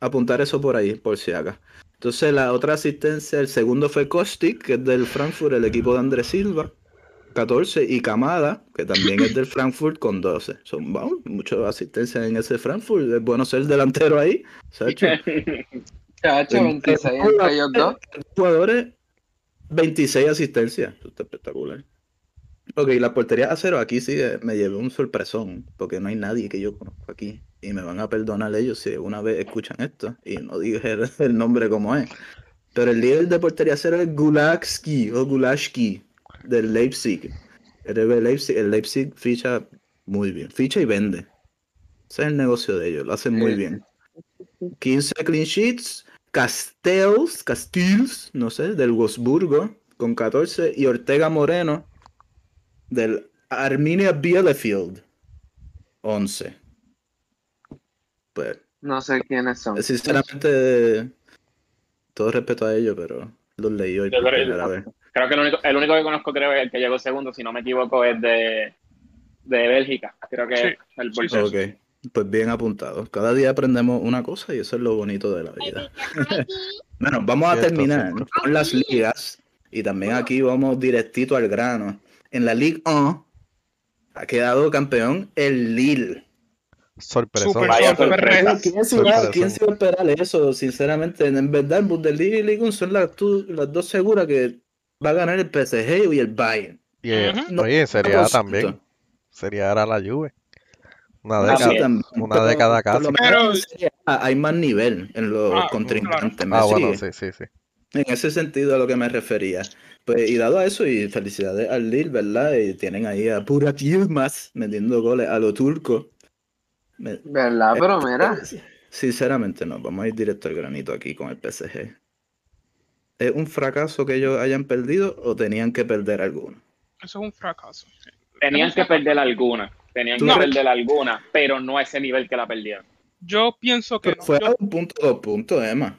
apuntar eso por ahí, por si acá. Entonces, la otra asistencia, el segundo fue Kostic, que es del Frankfurt, el equipo de Andrés Silva, 14, y Kamada, que también es del Frankfurt, con 12. Son vamos, muchas asistencias en ese Frankfurt. Es bueno ser delantero ahí. Sacho. Chacho, 26 entre ellos dos. jugadores, 26 asistencias. Eso está espectacular. Ok, la portería a cero aquí sí eh, me llevé un sorpresón, porque no hay nadie que yo conozco aquí. Y me van a perdonar ellos si una vez escuchan esto y no dije el, nombre como es. Pero el líder de portería cero es Gulakski o Gulashki del Leipzig. El Leipzig, el Leipzig ficha muy bien, ficha y vende. Ese es el negocio de ellos, lo hacen muy bien. 15 clean sheets, Castells, Castells, no sé, del Wolfsburgo, con 14, y Ortega Moreno, del Arminia Bielefeld, 11. Pues, No sé quiénes son. sinceramente, todo respeto a ellos, pero los leí hoy Yo por creo- primera vez. Creo que el único, el único que conozco, creo que el que llegó segundo, si no me equivoco, es de, de Bélgica. Creo que Sí, es el sí, portero. Ok, pues bien apuntado. Cada día aprendemos una cosa y eso es lo bonito de la vida. Bueno, vamos a terminar con las ligas y también aquí vamos directito al grano. En la Ligue 1 ha quedado campeón el Lille. Sorpresón. Súper Vaya sorpresa. ¿Quién se, iba, Sorpresa. quién se iba a esperar eso? Sinceramente, en verdad, en Bundesliga y Ligue 1 son las, tú- las dos seguras que va a ganar el PSG y el Bayern. Y, eh, Ujú. No, oye, sería 100%. también. Sería ahora la Juve. Una También. década. también, una pero década casi. Pero- hay más nivel en los Ah, contrincantes. ¿me Ah, bueno, sí, sí, sí. En ese sentido a lo que me refería. Pues, y dado a eso, y felicidades al Lille, ¿verdad? Y tienen ahí a Burak Yilmaz metiendo goles a lo turco. ¿Verdad? Pero mira. Sinceramente no, vamos a ir directo al granito aquí con el PSG. ¿Es un fracaso que ellos hayan perdido o tenían que perder alguno? Eso es un fracaso. Tenían que perder alguna. Tenían ¿Tú que perder alguna, pero no a ese nivel que la perdieron. Yo pienso que Pero no. fue Yo- a un punto, dos puntos, Emma.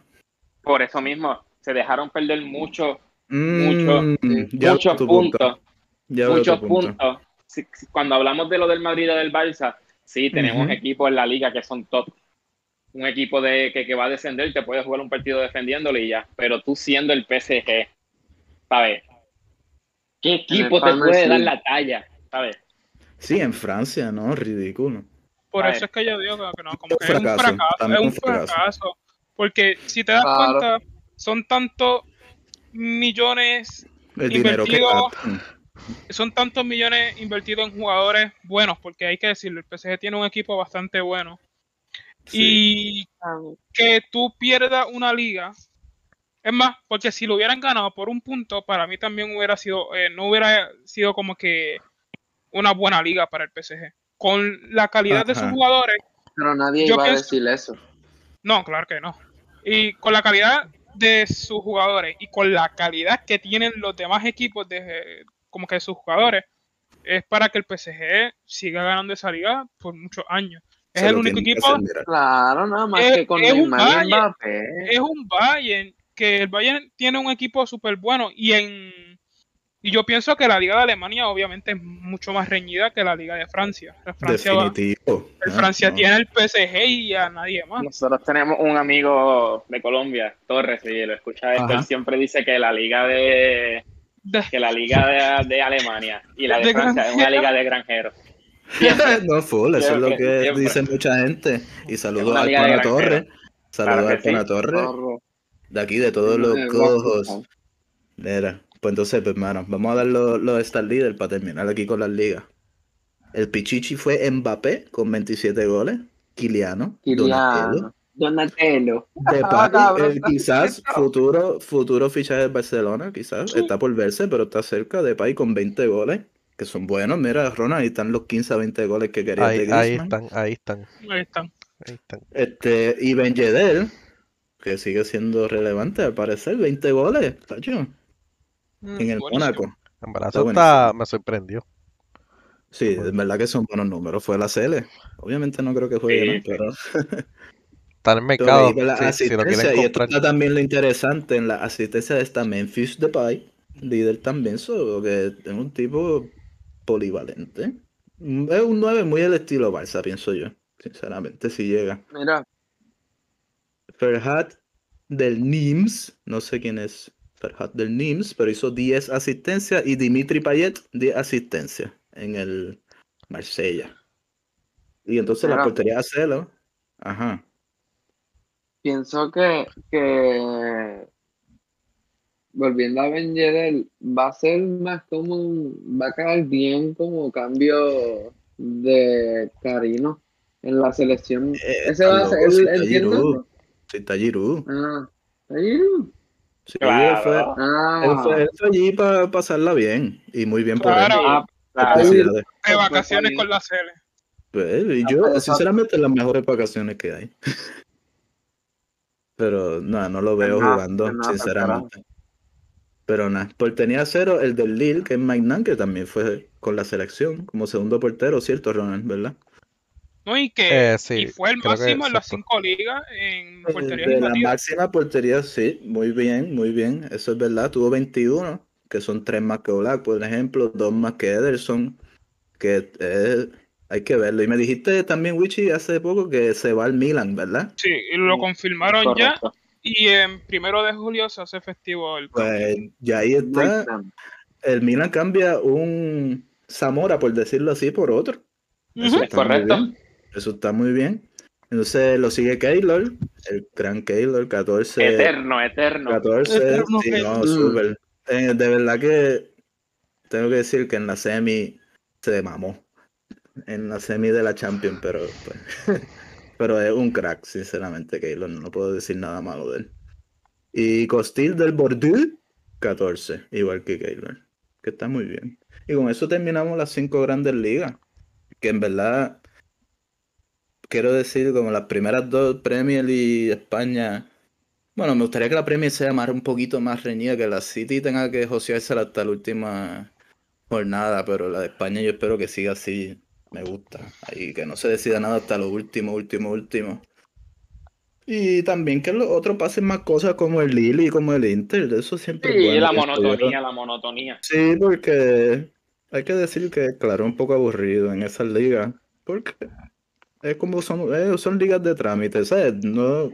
Por eso mismo, se dejaron perder mucho, Mm, sí, ya muchos puntos muchos punto. puntos. Si- si- Cuando hablamos de lo del Madrid y del Barça, sí, tenemos Ujú. equipos en la liga que son top. Un equipo de, que, que va a descender, te puede jugar un partido defendiéndole y ya. Pero tú siendo el PSG, ¿sabes? ¿Qué equipo te Palmer, puede sí. dar la talla? ¿Sabes? Sí, en Francia, ¿no? Ridículo. Por eso es que yo digo que, no, como que es un fracaso, es un un fracaso. fracaso. Porque si te das Claro. cuenta, son tantos millones, El dinero que Invertido- gastan. son tantos millones invertidos en jugadores buenos, porque hay que decirlo, el PSG tiene un equipo bastante bueno. Sí. Y que tú pierdas una liga. Es más, porque si lo hubieran ganado por un punto, para mí también hubiera sido, eh, no hubiera sido como que una buena liga para el PSG. Con la calidad de sus jugadores, Pero nadie Yo iba a decir eso. no, claro que no. Y con la calidad de sus jugadores y con la calidad que tienen los demás equipos de como que sus jugadores, es para que el PSG siga ganando esa liga por muchos años. Es Se el único equipo, hacer. Claro, nada más Es- que con es un Bayern. Mbappé. es un Bayern, que el Bayern tiene un equipo súper bueno y en y yo pienso que la liga de Alemania obviamente es mucho más reñida que la liga de Francia. La Francia, va- Definitivo. el Ah, Francia no. tiene el PSG y a nadie más. Nosotros tenemos un amigo de Colombia, Torres, y lo escucha esto, él siempre dice que la liga de De- que la liga de, de Alemania y la de, De Francia es una liga de granjeros. no, full, eso es lo que siempre. dice mucha gente. Y saludos de Pana granjeros. Torre. Saludos Claro al Pana sí. Torre. Zorro. De aquí, de todos los cojos. Mira, pues entonces, pues, hermano, vamos a dar los los Star Leader para terminar aquí con las ligas. El Pichichi fue Mbappé con 27 goles. Kiliano. Donatello. Donatello. Donatello. Depay, eh, quizás futuro, futuro fichaje del Barcelona, quizás. Está por verse, pero está cerca. Depay con 20 goles, que son buenos. Mira, Ronald, ahí están los 15 a 20 goles que quería Ahí, de ahí Griezmann. están, ahí están, Ahí están. ahí están. Este, y Ben Yedder, que sigue siendo relevante al parecer, 20 goles, tacho, Mm, en el. Mónaco. En verdad, Está eso está, buenísimo. me sorprendió. Sí, es verdad que son buenos números. Fue la CL. Obviamente no creo que juegue, Sí, pero Está en el mercado, si, lo y esto está también lo interesante en la asistencia de esta Memphis Depay, líder también, so, que es un tipo polivalente. Es un 9 muy al estilo Barça, pienso yo, sinceramente, si llega. Mira, Ferhat del Nims, no sé quién es Ferhat del Nims, pero hizo 10 asistencias y Dimitri Payet 10 asistencias en el Marsella. Y entonces la portería de Celo, ajá. pienso que, que volviendo a Ben Yedder, va a ser más como un- va a caer bien como cambio de Carino en la selección. Eh, Ese va a ser, loco, si el- está. Giroud, si está Giroud. Sí, Claro. él fue, él Ah, fue- él fue allí para pasarla bien y muy bien por él. Claro. ah, Claro. De Pues, vacaciones con la CL. Pues, y Ah, yo, pero- sinceramente, las mejores vacaciones que hay. Pero no, no lo veo nada, jugando, nada, sinceramente. Pero nada, por tenía cero el del Lille, que es Magnan, que también fue con la selección, como segundo portero, ¿cierto, Ronald? ¿Verdad? ¿No? Y que Eh, sí, y fue el máximo en las cinco ligas en porterías De la máxima portería, sí, muy bien, muy bien, eso es verdad. Tuvo 21, que son tres más que Black, por ejemplo, dos más que Ederson, que eh, hay que verlo. Y me dijiste también, Wichi, hace poco que se va al Milan, ¿verdad? Sí, y lo confirmaron ya. Y en primero de julio se hace festivo el Pues ya ahí está. El Milan cambia un Zamora, por decirlo así, por otro. Eso Ujú. está muy correcto. bien. Eso está muy bien. Entonces lo sigue Keylor, el gran Keylor, 14. Eterno, eterno. 14, Eterno sí, no, súper. Eh, de verdad que tengo que decir que en la semi se mamó. En la semi de la Champions, pero pues, pero es un crack, sinceramente, Keylor. No puedo decir nada malo de él. Y Costil del Bordeaux, 14, igual que Keylor. Que está muy bien. Y con eso terminamos las cinco grandes ligas. Que en verdad, quiero decir, como las primeras dos, Premier y España. Bueno, me gustaría que la Premier sea más, un poquito más reñida, que la City tenga que joseársela hasta la última jornada, pero la de España yo espero que siga así. Me gusta. Ahí que no se decida nada hasta lo último, último, último. Y también que los otros pasen más cosas como el Lille y como el Inter. Eso siempre es Sí, bueno, la monotonía, la monotonía. Sí, porque hay que decir que, claro, un poco aburrido en esas ligas, porque es como son, eh, son ligas de trámite, ¿sabes? No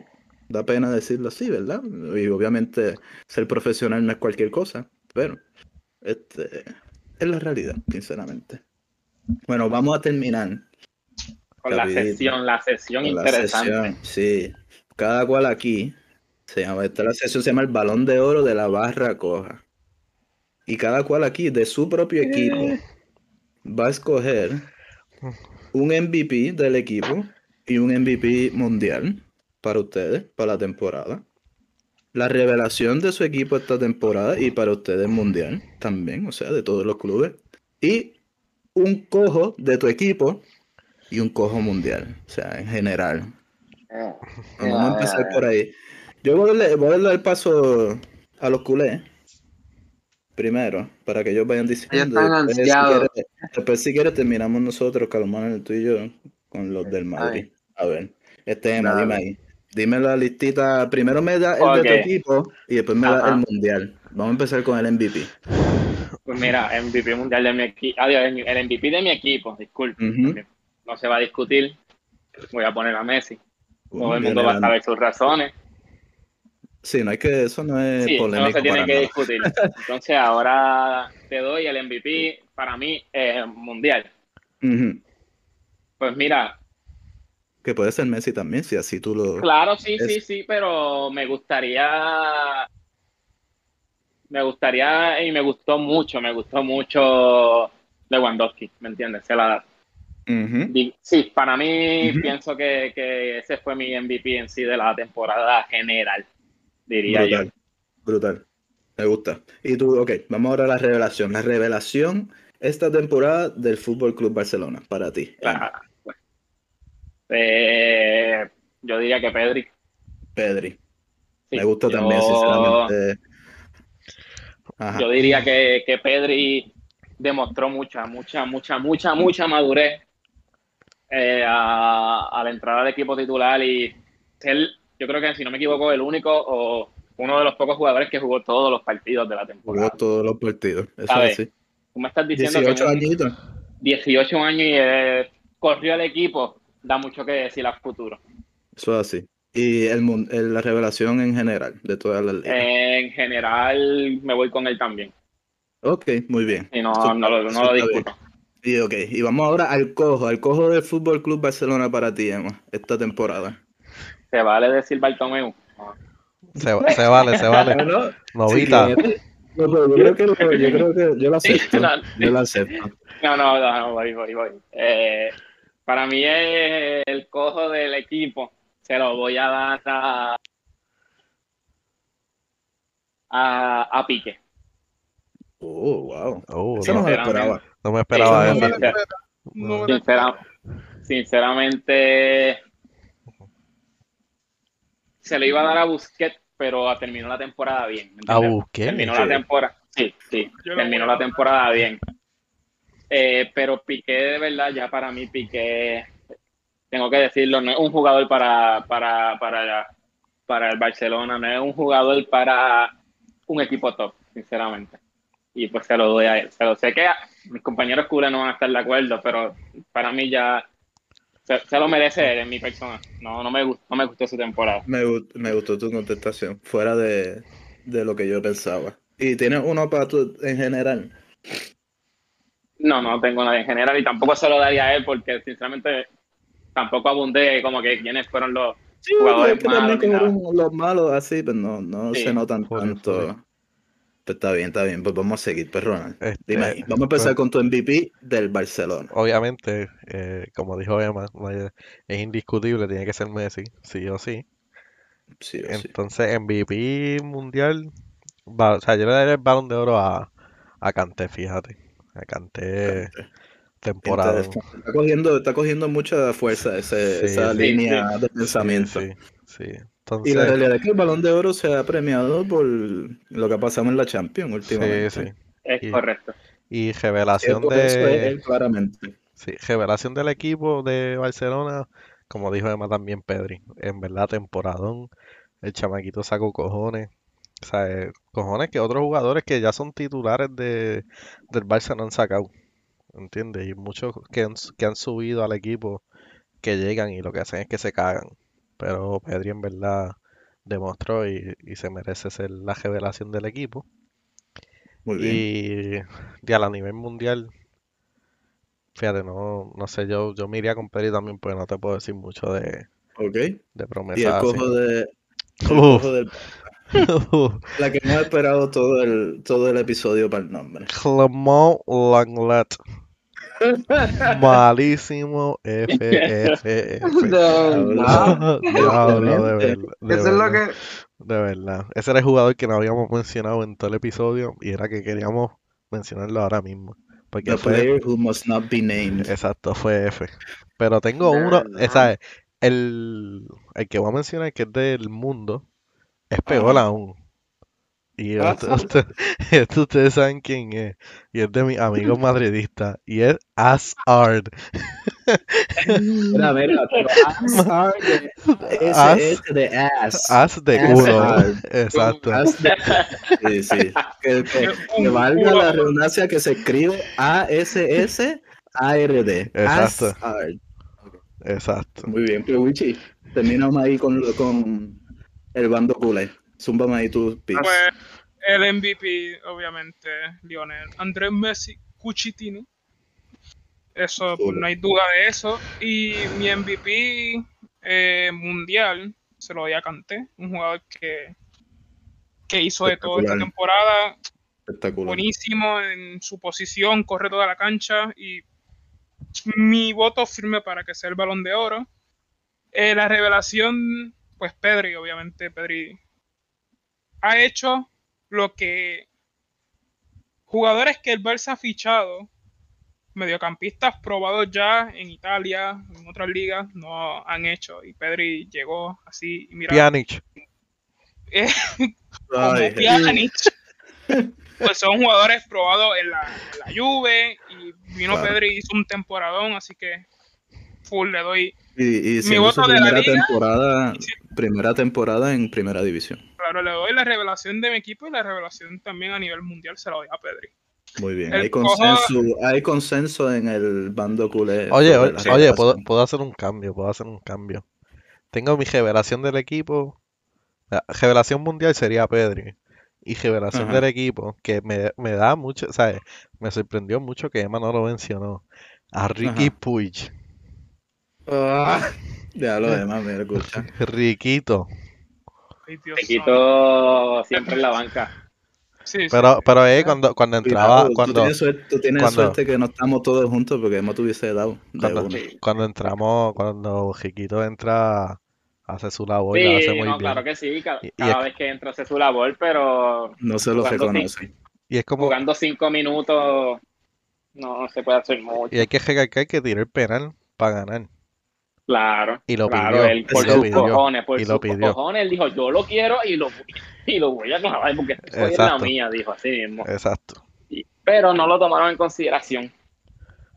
da pena decirlo así, ¿verdad? Y obviamente ser profesional no es cualquier cosa, pero este es la realidad, sinceramente. Bueno, vamos a terminar. Con la sesión, la sesión con la interesante. sesión, sí. Cada cual aquí se llama, esta la sesión se llama el balón de oro de la barra coja. Y cada cual aquí de su propio equipo va a escoger un MVP del equipo y un MVP mundial para ustedes, para la temporada. La revelación de su equipo esta temporada y para ustedes mundial también, o sea, de todos los clubes. Y un cojo de tu equipo y un cojo mundial, o sea, en general. Eh, Vamos a empezar por ahí. Yo voy a darle, voy a darle el paso a los culés. Primero, para que ellos vayan diciendo. están si ansiados. quieres, después, si quieres, terminamos nosotros, Calmón, tú y yo, con los del Madrid. A ver, este Dale. dime ahí. Dime la listita. Primero me da el de tu equipo y después me da el mundial. Vamos a empezar con el MVP. Pues mira, MVP mundial de mi equipo. Adiós, el MVP de mi equipo, disculpe. Porque No se va a discutir. Voy a poner a Messi. Todo el mundo va a saber sus razones. Sí, no hay que, eso no es Sí, eso no polémico se tiene para que nada. discutir. Entonces ahora te doy el MVP para mí eh, mundial. Pues mira, Que puede ser Messi también, si así tú lo. claro, sí, Es- sí, sí, pero me gustaría, me gustaría y me gustó mucho, me gustó mucho Lewandowski, ¿me entiendes? Se la, di- sí, para mí pienso que, que ese fue mi MVP en sí de la temporada general, diría yo. Brutal, brutal. Me gusta. Y tú, ok, vamos ahora a la revelación. La revelación esta temporada del Fútbol Club Barcelona, para ti. Ah, bueno. Eh, yo diría que Pedri. Pedri. Sí, Me gusta yo- también, sinceramente. Ajá. Yo diría que, que Pedri demostró mucha, mucha, mucha, mucha, mucha madurez eh, a, a la entrada al equipo titular y él, yo creo que si no me equivoco, el único o uno de los pocos jugadores que jugó todos los partidos de la Jugó temporada. todos los partidos. Eso es así. Tú me estás diciendo 18 que un- añitos. 18 años y eh, corrió al equipo, da mucho que decir a futuro. Eso es así. Y el, el- la revelación en general de todas las ligas. En general, me voy con él también. ok, muy bien. Y no, Eso no, lo, no lo discuto. bien. Y ok, y vamos ahora al cojo, al cojo del Fútbol Club Barcelona para ti, Emma, esta temporada. ¿Se vale decir Bartomeu? Se, se vale, se vale. Bueno, Novita. no, pero yo creo que lo, yo creo que yo lo Sí, acepto. no, Yo lo acepto. No, no, no, no, voy, voy, voy. Eh, para mí es el cojo del equipo. Se lo voy a dar a, a, a Pique. Oh, wow. Oh, Eso no no, me sinceramente. esperaba. no me esperaba Eso eso. no me me lo espera. No me lo Sincera- sinceramente, se le iba a dar a Busquets, pero terminó la temporada bien. ¿me A? Busquets. Terminó Sí. la temporada. Sí, sí, Yo lo terminó la temporada bien. Eh, pero Piqué, de verdad, ya para mí, Piqué, tengo que decirlo, no es un jugador para, para, para, para el Barcelona, no es un jugador para un equipo top, sinceramente. Y pues se lo doy a él. Se lo sé que mis compañeros culés no van a estar de acuerdo, pero para mí ya se, se lo merece él en mi persona. No, no me, gustó, no me gustó su temporada. Me, me gustó tu contestación, fuera de, de lo que yo pensaba. ¿Y tienes uno para tú en general? No, no tengo nada en general y tampoco se lo daría a él porque sinceramente tampoco abundé como que quiénes fueron los Sí, Jugadores malos los malos así, pues no, no Sí. se notan Joder, tanto. Pues está bien, está bien, pues vamos a seguir, pues Ronald. Este, Dime. Vamos a empezar pues, con tu MVP del Barcelona. Obviamente, eh, como dijo Emma, es indiscutible, tiene que ser Messi, sí o sí. Sí, o sí. Entonces, MVP mundial, va- o sea, yo le daría el balón de oro a, a Kanté, fíjate. A Kanté, temporada. Está cogiendo, está cogiendo mucha fuerza ese- Sí, esa sí, línea de Sí, pensamiento. sí, Y la realidad es que el balón de oro se ha premiado por lo que ha pasado en la Champions últimamente. sí, sí. Es Y- correcto. Y revelación Eso- eso es de, él, claramente. sí, revelación del equipo de Barcelona, como dijo Emma también Pedri, en verdad temporadón, el chamaquito sacó cojones, o sea, eh, cojones que otros jugadores que ya son titulares de, del Barça no han sacado. ¿entiendes? Y muchos que han, que han subido al equipo que llegan y lo que hacen es que se cagan. Pero Pedri en verdad demostró y, y se merece ser la revelación del equipo. Muy bien. Y ya a nivel mundial, fíjate, no, no sé, yo, yo me iría con Pedri también, porque no te puedo decir mucho de, Ok. de Y el promesas así. cojo de. el cojo del- la que no he esperado todo el, todo el episodio para el nombre. Clement Langlet. Malísimo F, F, F. De verdad. Diablo, de verdad. de Eso es lo verdad. que. De verdad. Ese era el jugador que no habíamos mencionado en todo el episodio y era que queríamos mencionarlo ahora mismo. Porque The fue, player who must not be named. exacto, fue F. Pero tengo De uno, verdad. ¿sabes? El, el que voy a mencionar que es del mundo es peor aún. Y Ah. esto, usted- esto ustedes saben quién es. Y es de mis amigos madridistas. Y es Asard. Mira, mira, pero de As- SS de ass. As de culo. Exacto. As de- Sí, sí. Que, que- que valga la redundancia que se escribe A-S-S-A-R-D. As Exacto. Exacto. Muy bien, pero Wichi, terminamos ahí con, con el bando culé. Tus picks. Pues el MVP, obviamente, Lionel. Andrés Messi, Cuchitini. Eso, pues no hay duda de eso. Y mi MVP eh, mundial se lo doy a Kanté, un jugador que, que hizo de todo esta temporada. Espectacular. Buenísimo en su posición, corre toda la cancha y mi voto firme para que sea el balón de oro. Eh, la revelación, pues Pedri, obviamente, Pedri ha hecho lo que jugadores que el Barça ha fichado, mediocampistas probados ya en Italia, en otras ligas, no han hecho. Y Pedri llegó así, y mira, Pjanic. eh, como Ay, Pjanic, pues son jugadores probados en la, en la Juve y vino Claro. Pedri y hizo un temporadón, así que full le doy, Y, y siendo voto de la primera liga, temporada, y primera temporada en primera división. claro, le doy la revelación de mi equipo y la revelación también a nivel mundial se la doy a Pedri. Muy bien. El Hay cojo- consenso, hay consenso en el bando culé. Oye, oye, oye, puedo, puedo hacer un cambio, puedo hacer un cambio. Tengo mi revelación del equipo. La revelación mundial sería Pedri. Y revelación Ajá. del equipo, que me, me da mucho, ¿sabes? Me sorprendió mucho que Emma no lo mencionó. A Ricky Ajá. Puig. Ah, ya lo demás me escucha. Riquito. Ay, Dios Te santo. quito siempre en la banca. Sí, sí. Pero, pero eh, cuando, cuando entraba, Cuidado, tú cuando, tienes, suerte, tú tienes cuando- suerte que no estamos todos juntos porque hemos tuviese dado de cuando, cuando entramos, cuando Riquito entra, hace su labor, la hace Sí, muy no, bien. claro que sí. Cada, Y- y cada es- vez que entra hace su labor, pero No se lo reconoce. Y es como, jugando cinco minutos no se puede hacer mucho. y hay que recalcar que tiró el penal para ganar. Claro, Y lo claro, pidió, él por y lo sus pidió, cojones, por y sus lo pidió. cojones, él dijo, yo lo quiero y lo, y lo voy a clavar porque soy la Exacto. mía, dijo así mismo. Exacto. Y- pero no lo tomaron en consideración.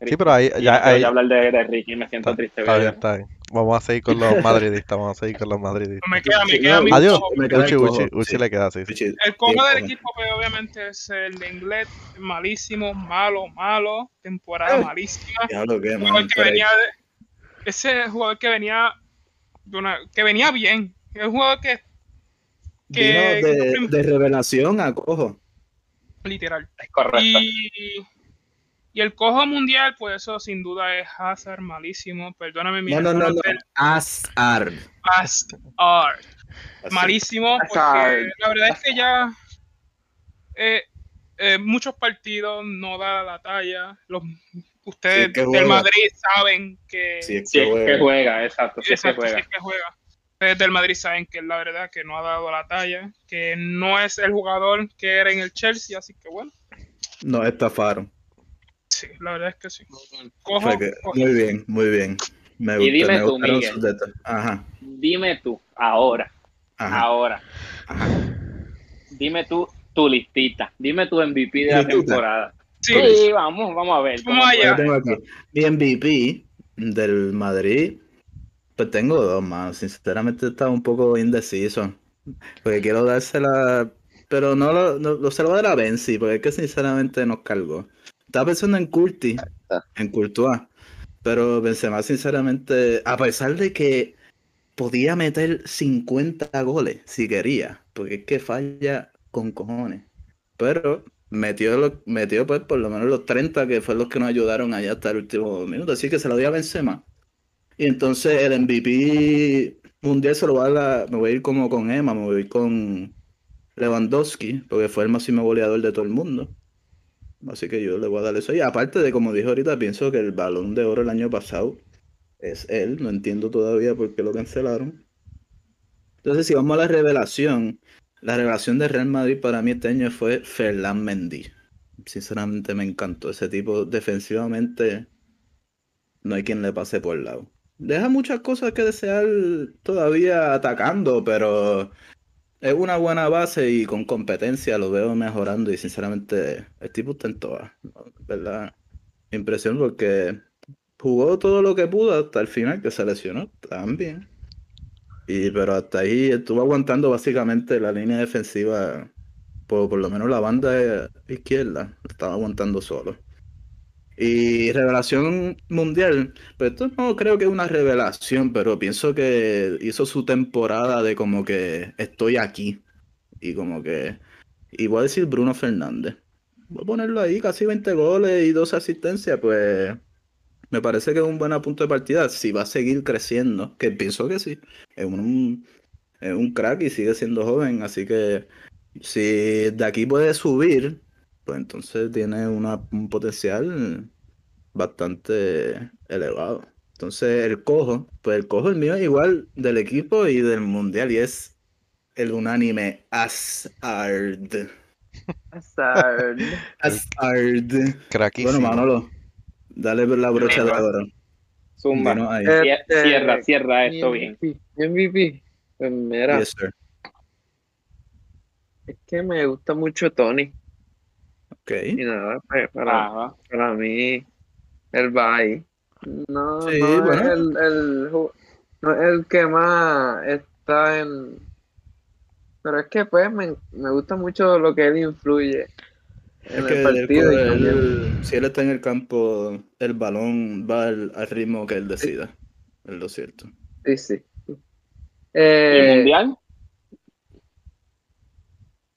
Sí, pero ahí, Y ya, ahí, ya hablar de, de Ricky, me siento está, triste. está bien, está bien. Vamos a seguir con los madridistas, vamos a seguir con los madridistas. me queda, me queda mi Adiós. Me queda Uchi, cojo, Uchi, Uchi sí. le queda así. sí. El cojo del equipo, pues, obviamente, es el de inglés, malísimo, malo, malo, temporada Eh. malísima. Diablo, qué mal. que venía de, ese jugador que venía de una, que venía bien. Es un jugador que, que- Vino de, de revelación a cojo. literal. Es correcto. Y, y el cojo mundial, pues eso sin duda es Hazard, malísimo. Perdóname, mi No, no, no. Hazard. Así. malísimo porque Hazard. la verdad es que ya eh, eh, muchos partidos no da la talla los ustedes Sí, es que del. Madrid saben que Sí, es que es que juega. exacto, es que sí juega. es que juega ustedes del Madrid saben que la verdad que no ha dado la talla que no es el jugador que era en el Chelsea así que bueno Nos estafaron. sí la verdad es que sí cojo, que- muy bien, muy bien. Me, Y gusta, dime me tú, Miguel. Ajá, Dime tú, ahora, ajá, ahora, ajá. dime tú tu listita, dime tu MVP de la temporada. Sí, Sí, vamos, vamos a ver. Vamos allá. Tengo aquí. Mi MVP del Madrid, pues tengo dos más. Sinceramente estaba un poco indeciso. Porque quiero dársela. Pero no lo, no, lo se lo voy a dar a Benzi, porque es que sinceramente nos cargó. estaba pensando en Curti, en Courtois, pero Benzema sinceramente, a pesar de que podía meter 50 goles si quería, porque es que falla con cojones, pero metió, metió pues por lo menos los 30 que fue los que nos ayudaron allá hasta el último minuto, así que se lo dio a Benzema. Y entonces el MVP mundial se lo va a dar, me voy a ir como con Emma, me voy a ir con Lewandowski, porque fue el máximo goleador de todo el mundo. Así que yo le voy a dar eso. Y aparte de, como dijo ahorita, pienso que el balón de oro el año pasado es él. No entiendo todavía por qué lo cancelaron. Entonces, si vamos a la revelación, la revelación de Real Madrid para mí este año fue Ferland Mendy. Sinceramente me encantó. Ese tipo defensivamente no hay quien le pase por el lado. Deja muchas cosas que desear todavía atacando, pero es una buena base y con competencia lo veo mejorando y sinceramente el tipo está en todas. ¿verdad? Impresión porque jugó todo lo que pudo hasta el final que se lesionó también. Y pero hasta ahí estuvo aguantando básicamente la línea defensiva, por, por lo menos la banda izquierda, estaba aguantando solo. Y revelación mundial, pues esto no creo que es una revelación, pero pienso que hizo su temporada de como que estoy aquí. Y como que, y voy a decir Bruno Fernández. Voy a ponerlo ahí, casi 20 goles y 12 asistencias, pues me parece que es un buen punto de partida. Si va a seguir creciendo, que pienso que sí. Es un, es un crack y sigue siendo joven, así que si de aquí puede subir, pues entonces tiene una, un potencial bastante elevado. Entonces el cojo, pues el cojo el mío es igual del equipo y del mundial y es el unánime Hazard. Hazard. Hazard. Craquísimo. Bueno, Manolo, dale la brocha de oro. Zumba. Este, Cierra, cierra esto bien. MVP. Pues mira, Yes, sir. es que me gusta mucho Tony. Ok. Y nada, pues, para, Ah, para mí, él va ahí. No, Sí, no bueno. es el, el no es el que más está en. Pero es que, pues, me, me gusta mucho lo que él influye Es que partido. él- si él está en el campo, el balón va al, al ritmo que él decida. Es lo cierto. Sí, sí. ¿Y Eh, el mundial?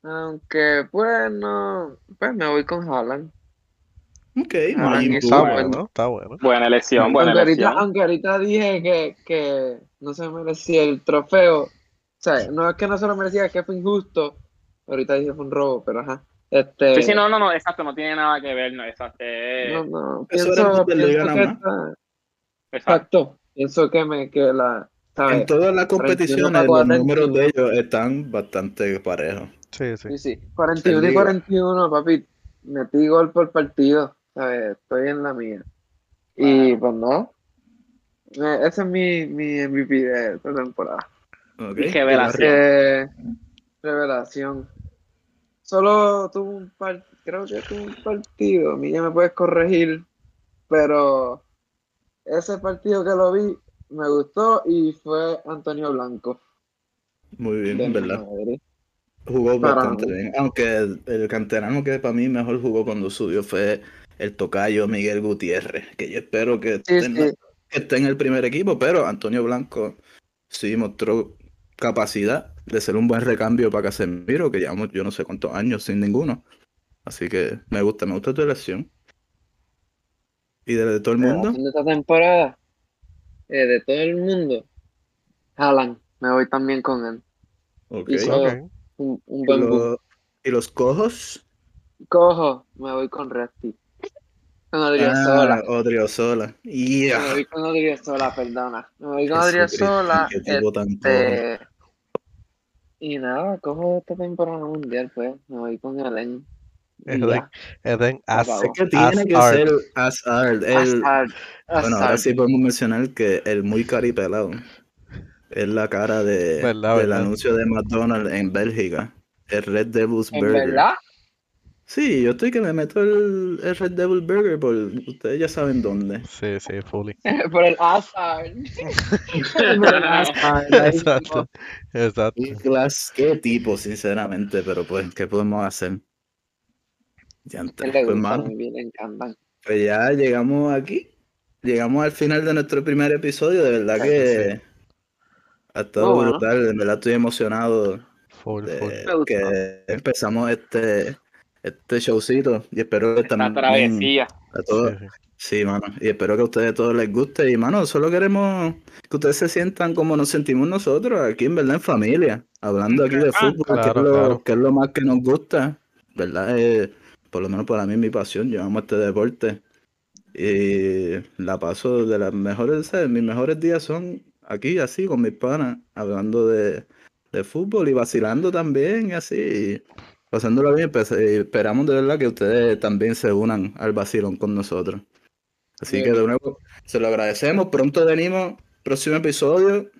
aunque, pues, no. Pues me voy con Haaland. Ok, Ah, Está bueno. bueno, está bueno. Buena elección, buena Aunque ahorita, elección. aunque ahorita dije que, que no se merecía el trofeo. O sea, no es que no se lo merecía, es que fue injusto. Ahorita dije fue un robo, pero ajá. Este, Sí, sí, no, no, no, exacto, no tiene nada que ver, no, exacto. eh, no, no, Eso pienso, Bundesliga pienso nada que más. está- exacto. exacto. Pienso que me que la ¿sabes? En todas las 41 competiciones, los 40. números de ellos están bastante parejos. Sí, sí. Sí, sí. 41 y Liga. 41, papi. Metí gol por partido. ¿sabes? Estoy en la mía. Y pues no. Eh, Ese es mi, mi MVP de esta temporada. Ok, Y revelación. Eh, revelación. Solo tuvo un par, creo que tuvo un partido, a mí ya me puedes corregir, pero ese partido que lo vi me gustó y fue Antonio Blanco. Muy bien, de ¿verdad? Madrid. Jugó Para bastante mí. bien. Aunque el, el canterano que para mí mejor jugó cuando subió fue el tocayo Miguel Gutiérrez, que yo espero Sí, sí, que esté en el primer equipo, pero Antonio Blanco sí mostró capacidad de ser un buen recambio para Casemiro, que llevamos yo no sé cuántos años sin ninguno. Así que me gusta, me gusta tu elección. ¿Y de, de todo el mundo? de esta temporada, eh, de todo el mundo, Haaland, me voy también con él. Ok. hizo-. Un, un ¿Y, buen los, ¿Y los cojos? Cojo, me voy con Resti. Con Odriozola. Ah, Odriozola. Me voy con Odriozola, perdona. Me voy con Odriozola. qué tipo tan cojo. Este, y nada, cojo esta temporada mundial, pues. Me voy con Es ya. Eden As. Es que tiene que ser Hazard. El, Hazard, bueno, ahora sí podemos mencionar que el muy caripelado es la cara de, Verdad, del verdad. anuncio de McDonald's en Bélgica. El Red Devil's ¿En Burger. verdad? Sí, yo estoy que me meto el, el Red Devil Burger por ustedes ya saben dónde. Sí, sí, fully. Por el Hazard. Por el ahí Exacto. Exacto. Qué clase, qué tipo, sinceramente, pero pues, ¿qué podemos hacer? Ya A antes, pues, mano, pues ya llegamos aquí. Llegamos al final de nuestro primer episodio. De verdad que ha estado Oh, bueno. brutal. De verdad estoy emocionado Full, de full. Que empezamos este, este showcito. Y espero que Esta también travesía. a todos. Sí, mano. Y espero que a ustedes todos les guste. Y, mano, solo queremos que ustedes se sientan como nos sentimos nosotros, aquí en verdad en familia, hablando aquí de Ah, fútbol, que, es lo, claro. que es lo más que nos gusta, ¿verdad? Eh, por lo menos para mí es mi pasión, yo amo este deporte. Y la paso de las mejores, ¿sabes? Mis mejores días son aquí, así, con mis panas, hablando de, de fútbol y vacilando también, y así. Pasándolo bien, pues, eh, esperamos de verdad que ustedes también se unan al vacilón con nosotros. Así que de nuevo, se lo agradecemos. Pronto venimos, próximo episodio.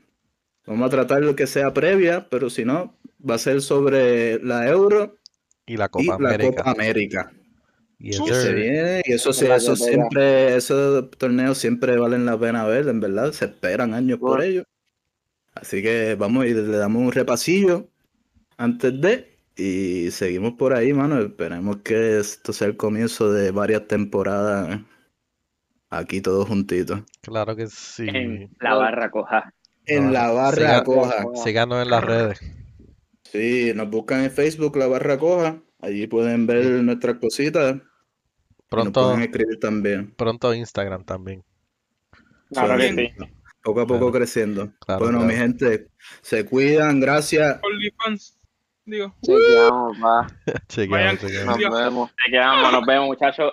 Vamos a tratar lo que sea previa, pero si no, va a ser sobre la Euro Y la y Copa la América. Copa América. Yes, Que Que se viene, y eso sí, La eso siempre, esos torneos siempre valen la pena ver, en verdad. Se esperan años por ellos. Así que vamos y le damos un repasillo antes de. Y seguimos por ahí, mano. Esperemos que esto sea el comienzo de varias temporadas aquí todos juntitos. Claro que sí. En la barra coja. En No, la barra siga- coja. Síganos en las redes. Sí, nos buscan en Facebook la barra coja. Allí pueden ver nuestras cositas. y Nos Pronto, pueden escribir también. pronto Instagram también. Claro que Suave. sí. Poco a poco Claro. creciendo. Claro, bueno, claro. mi gente, se cuidan, gracias. OnlyFans. Digo. Chequeamos, va. Chequeamos, chequeamos. Nos vemos. Te quedamos, nos vemos, muchachos.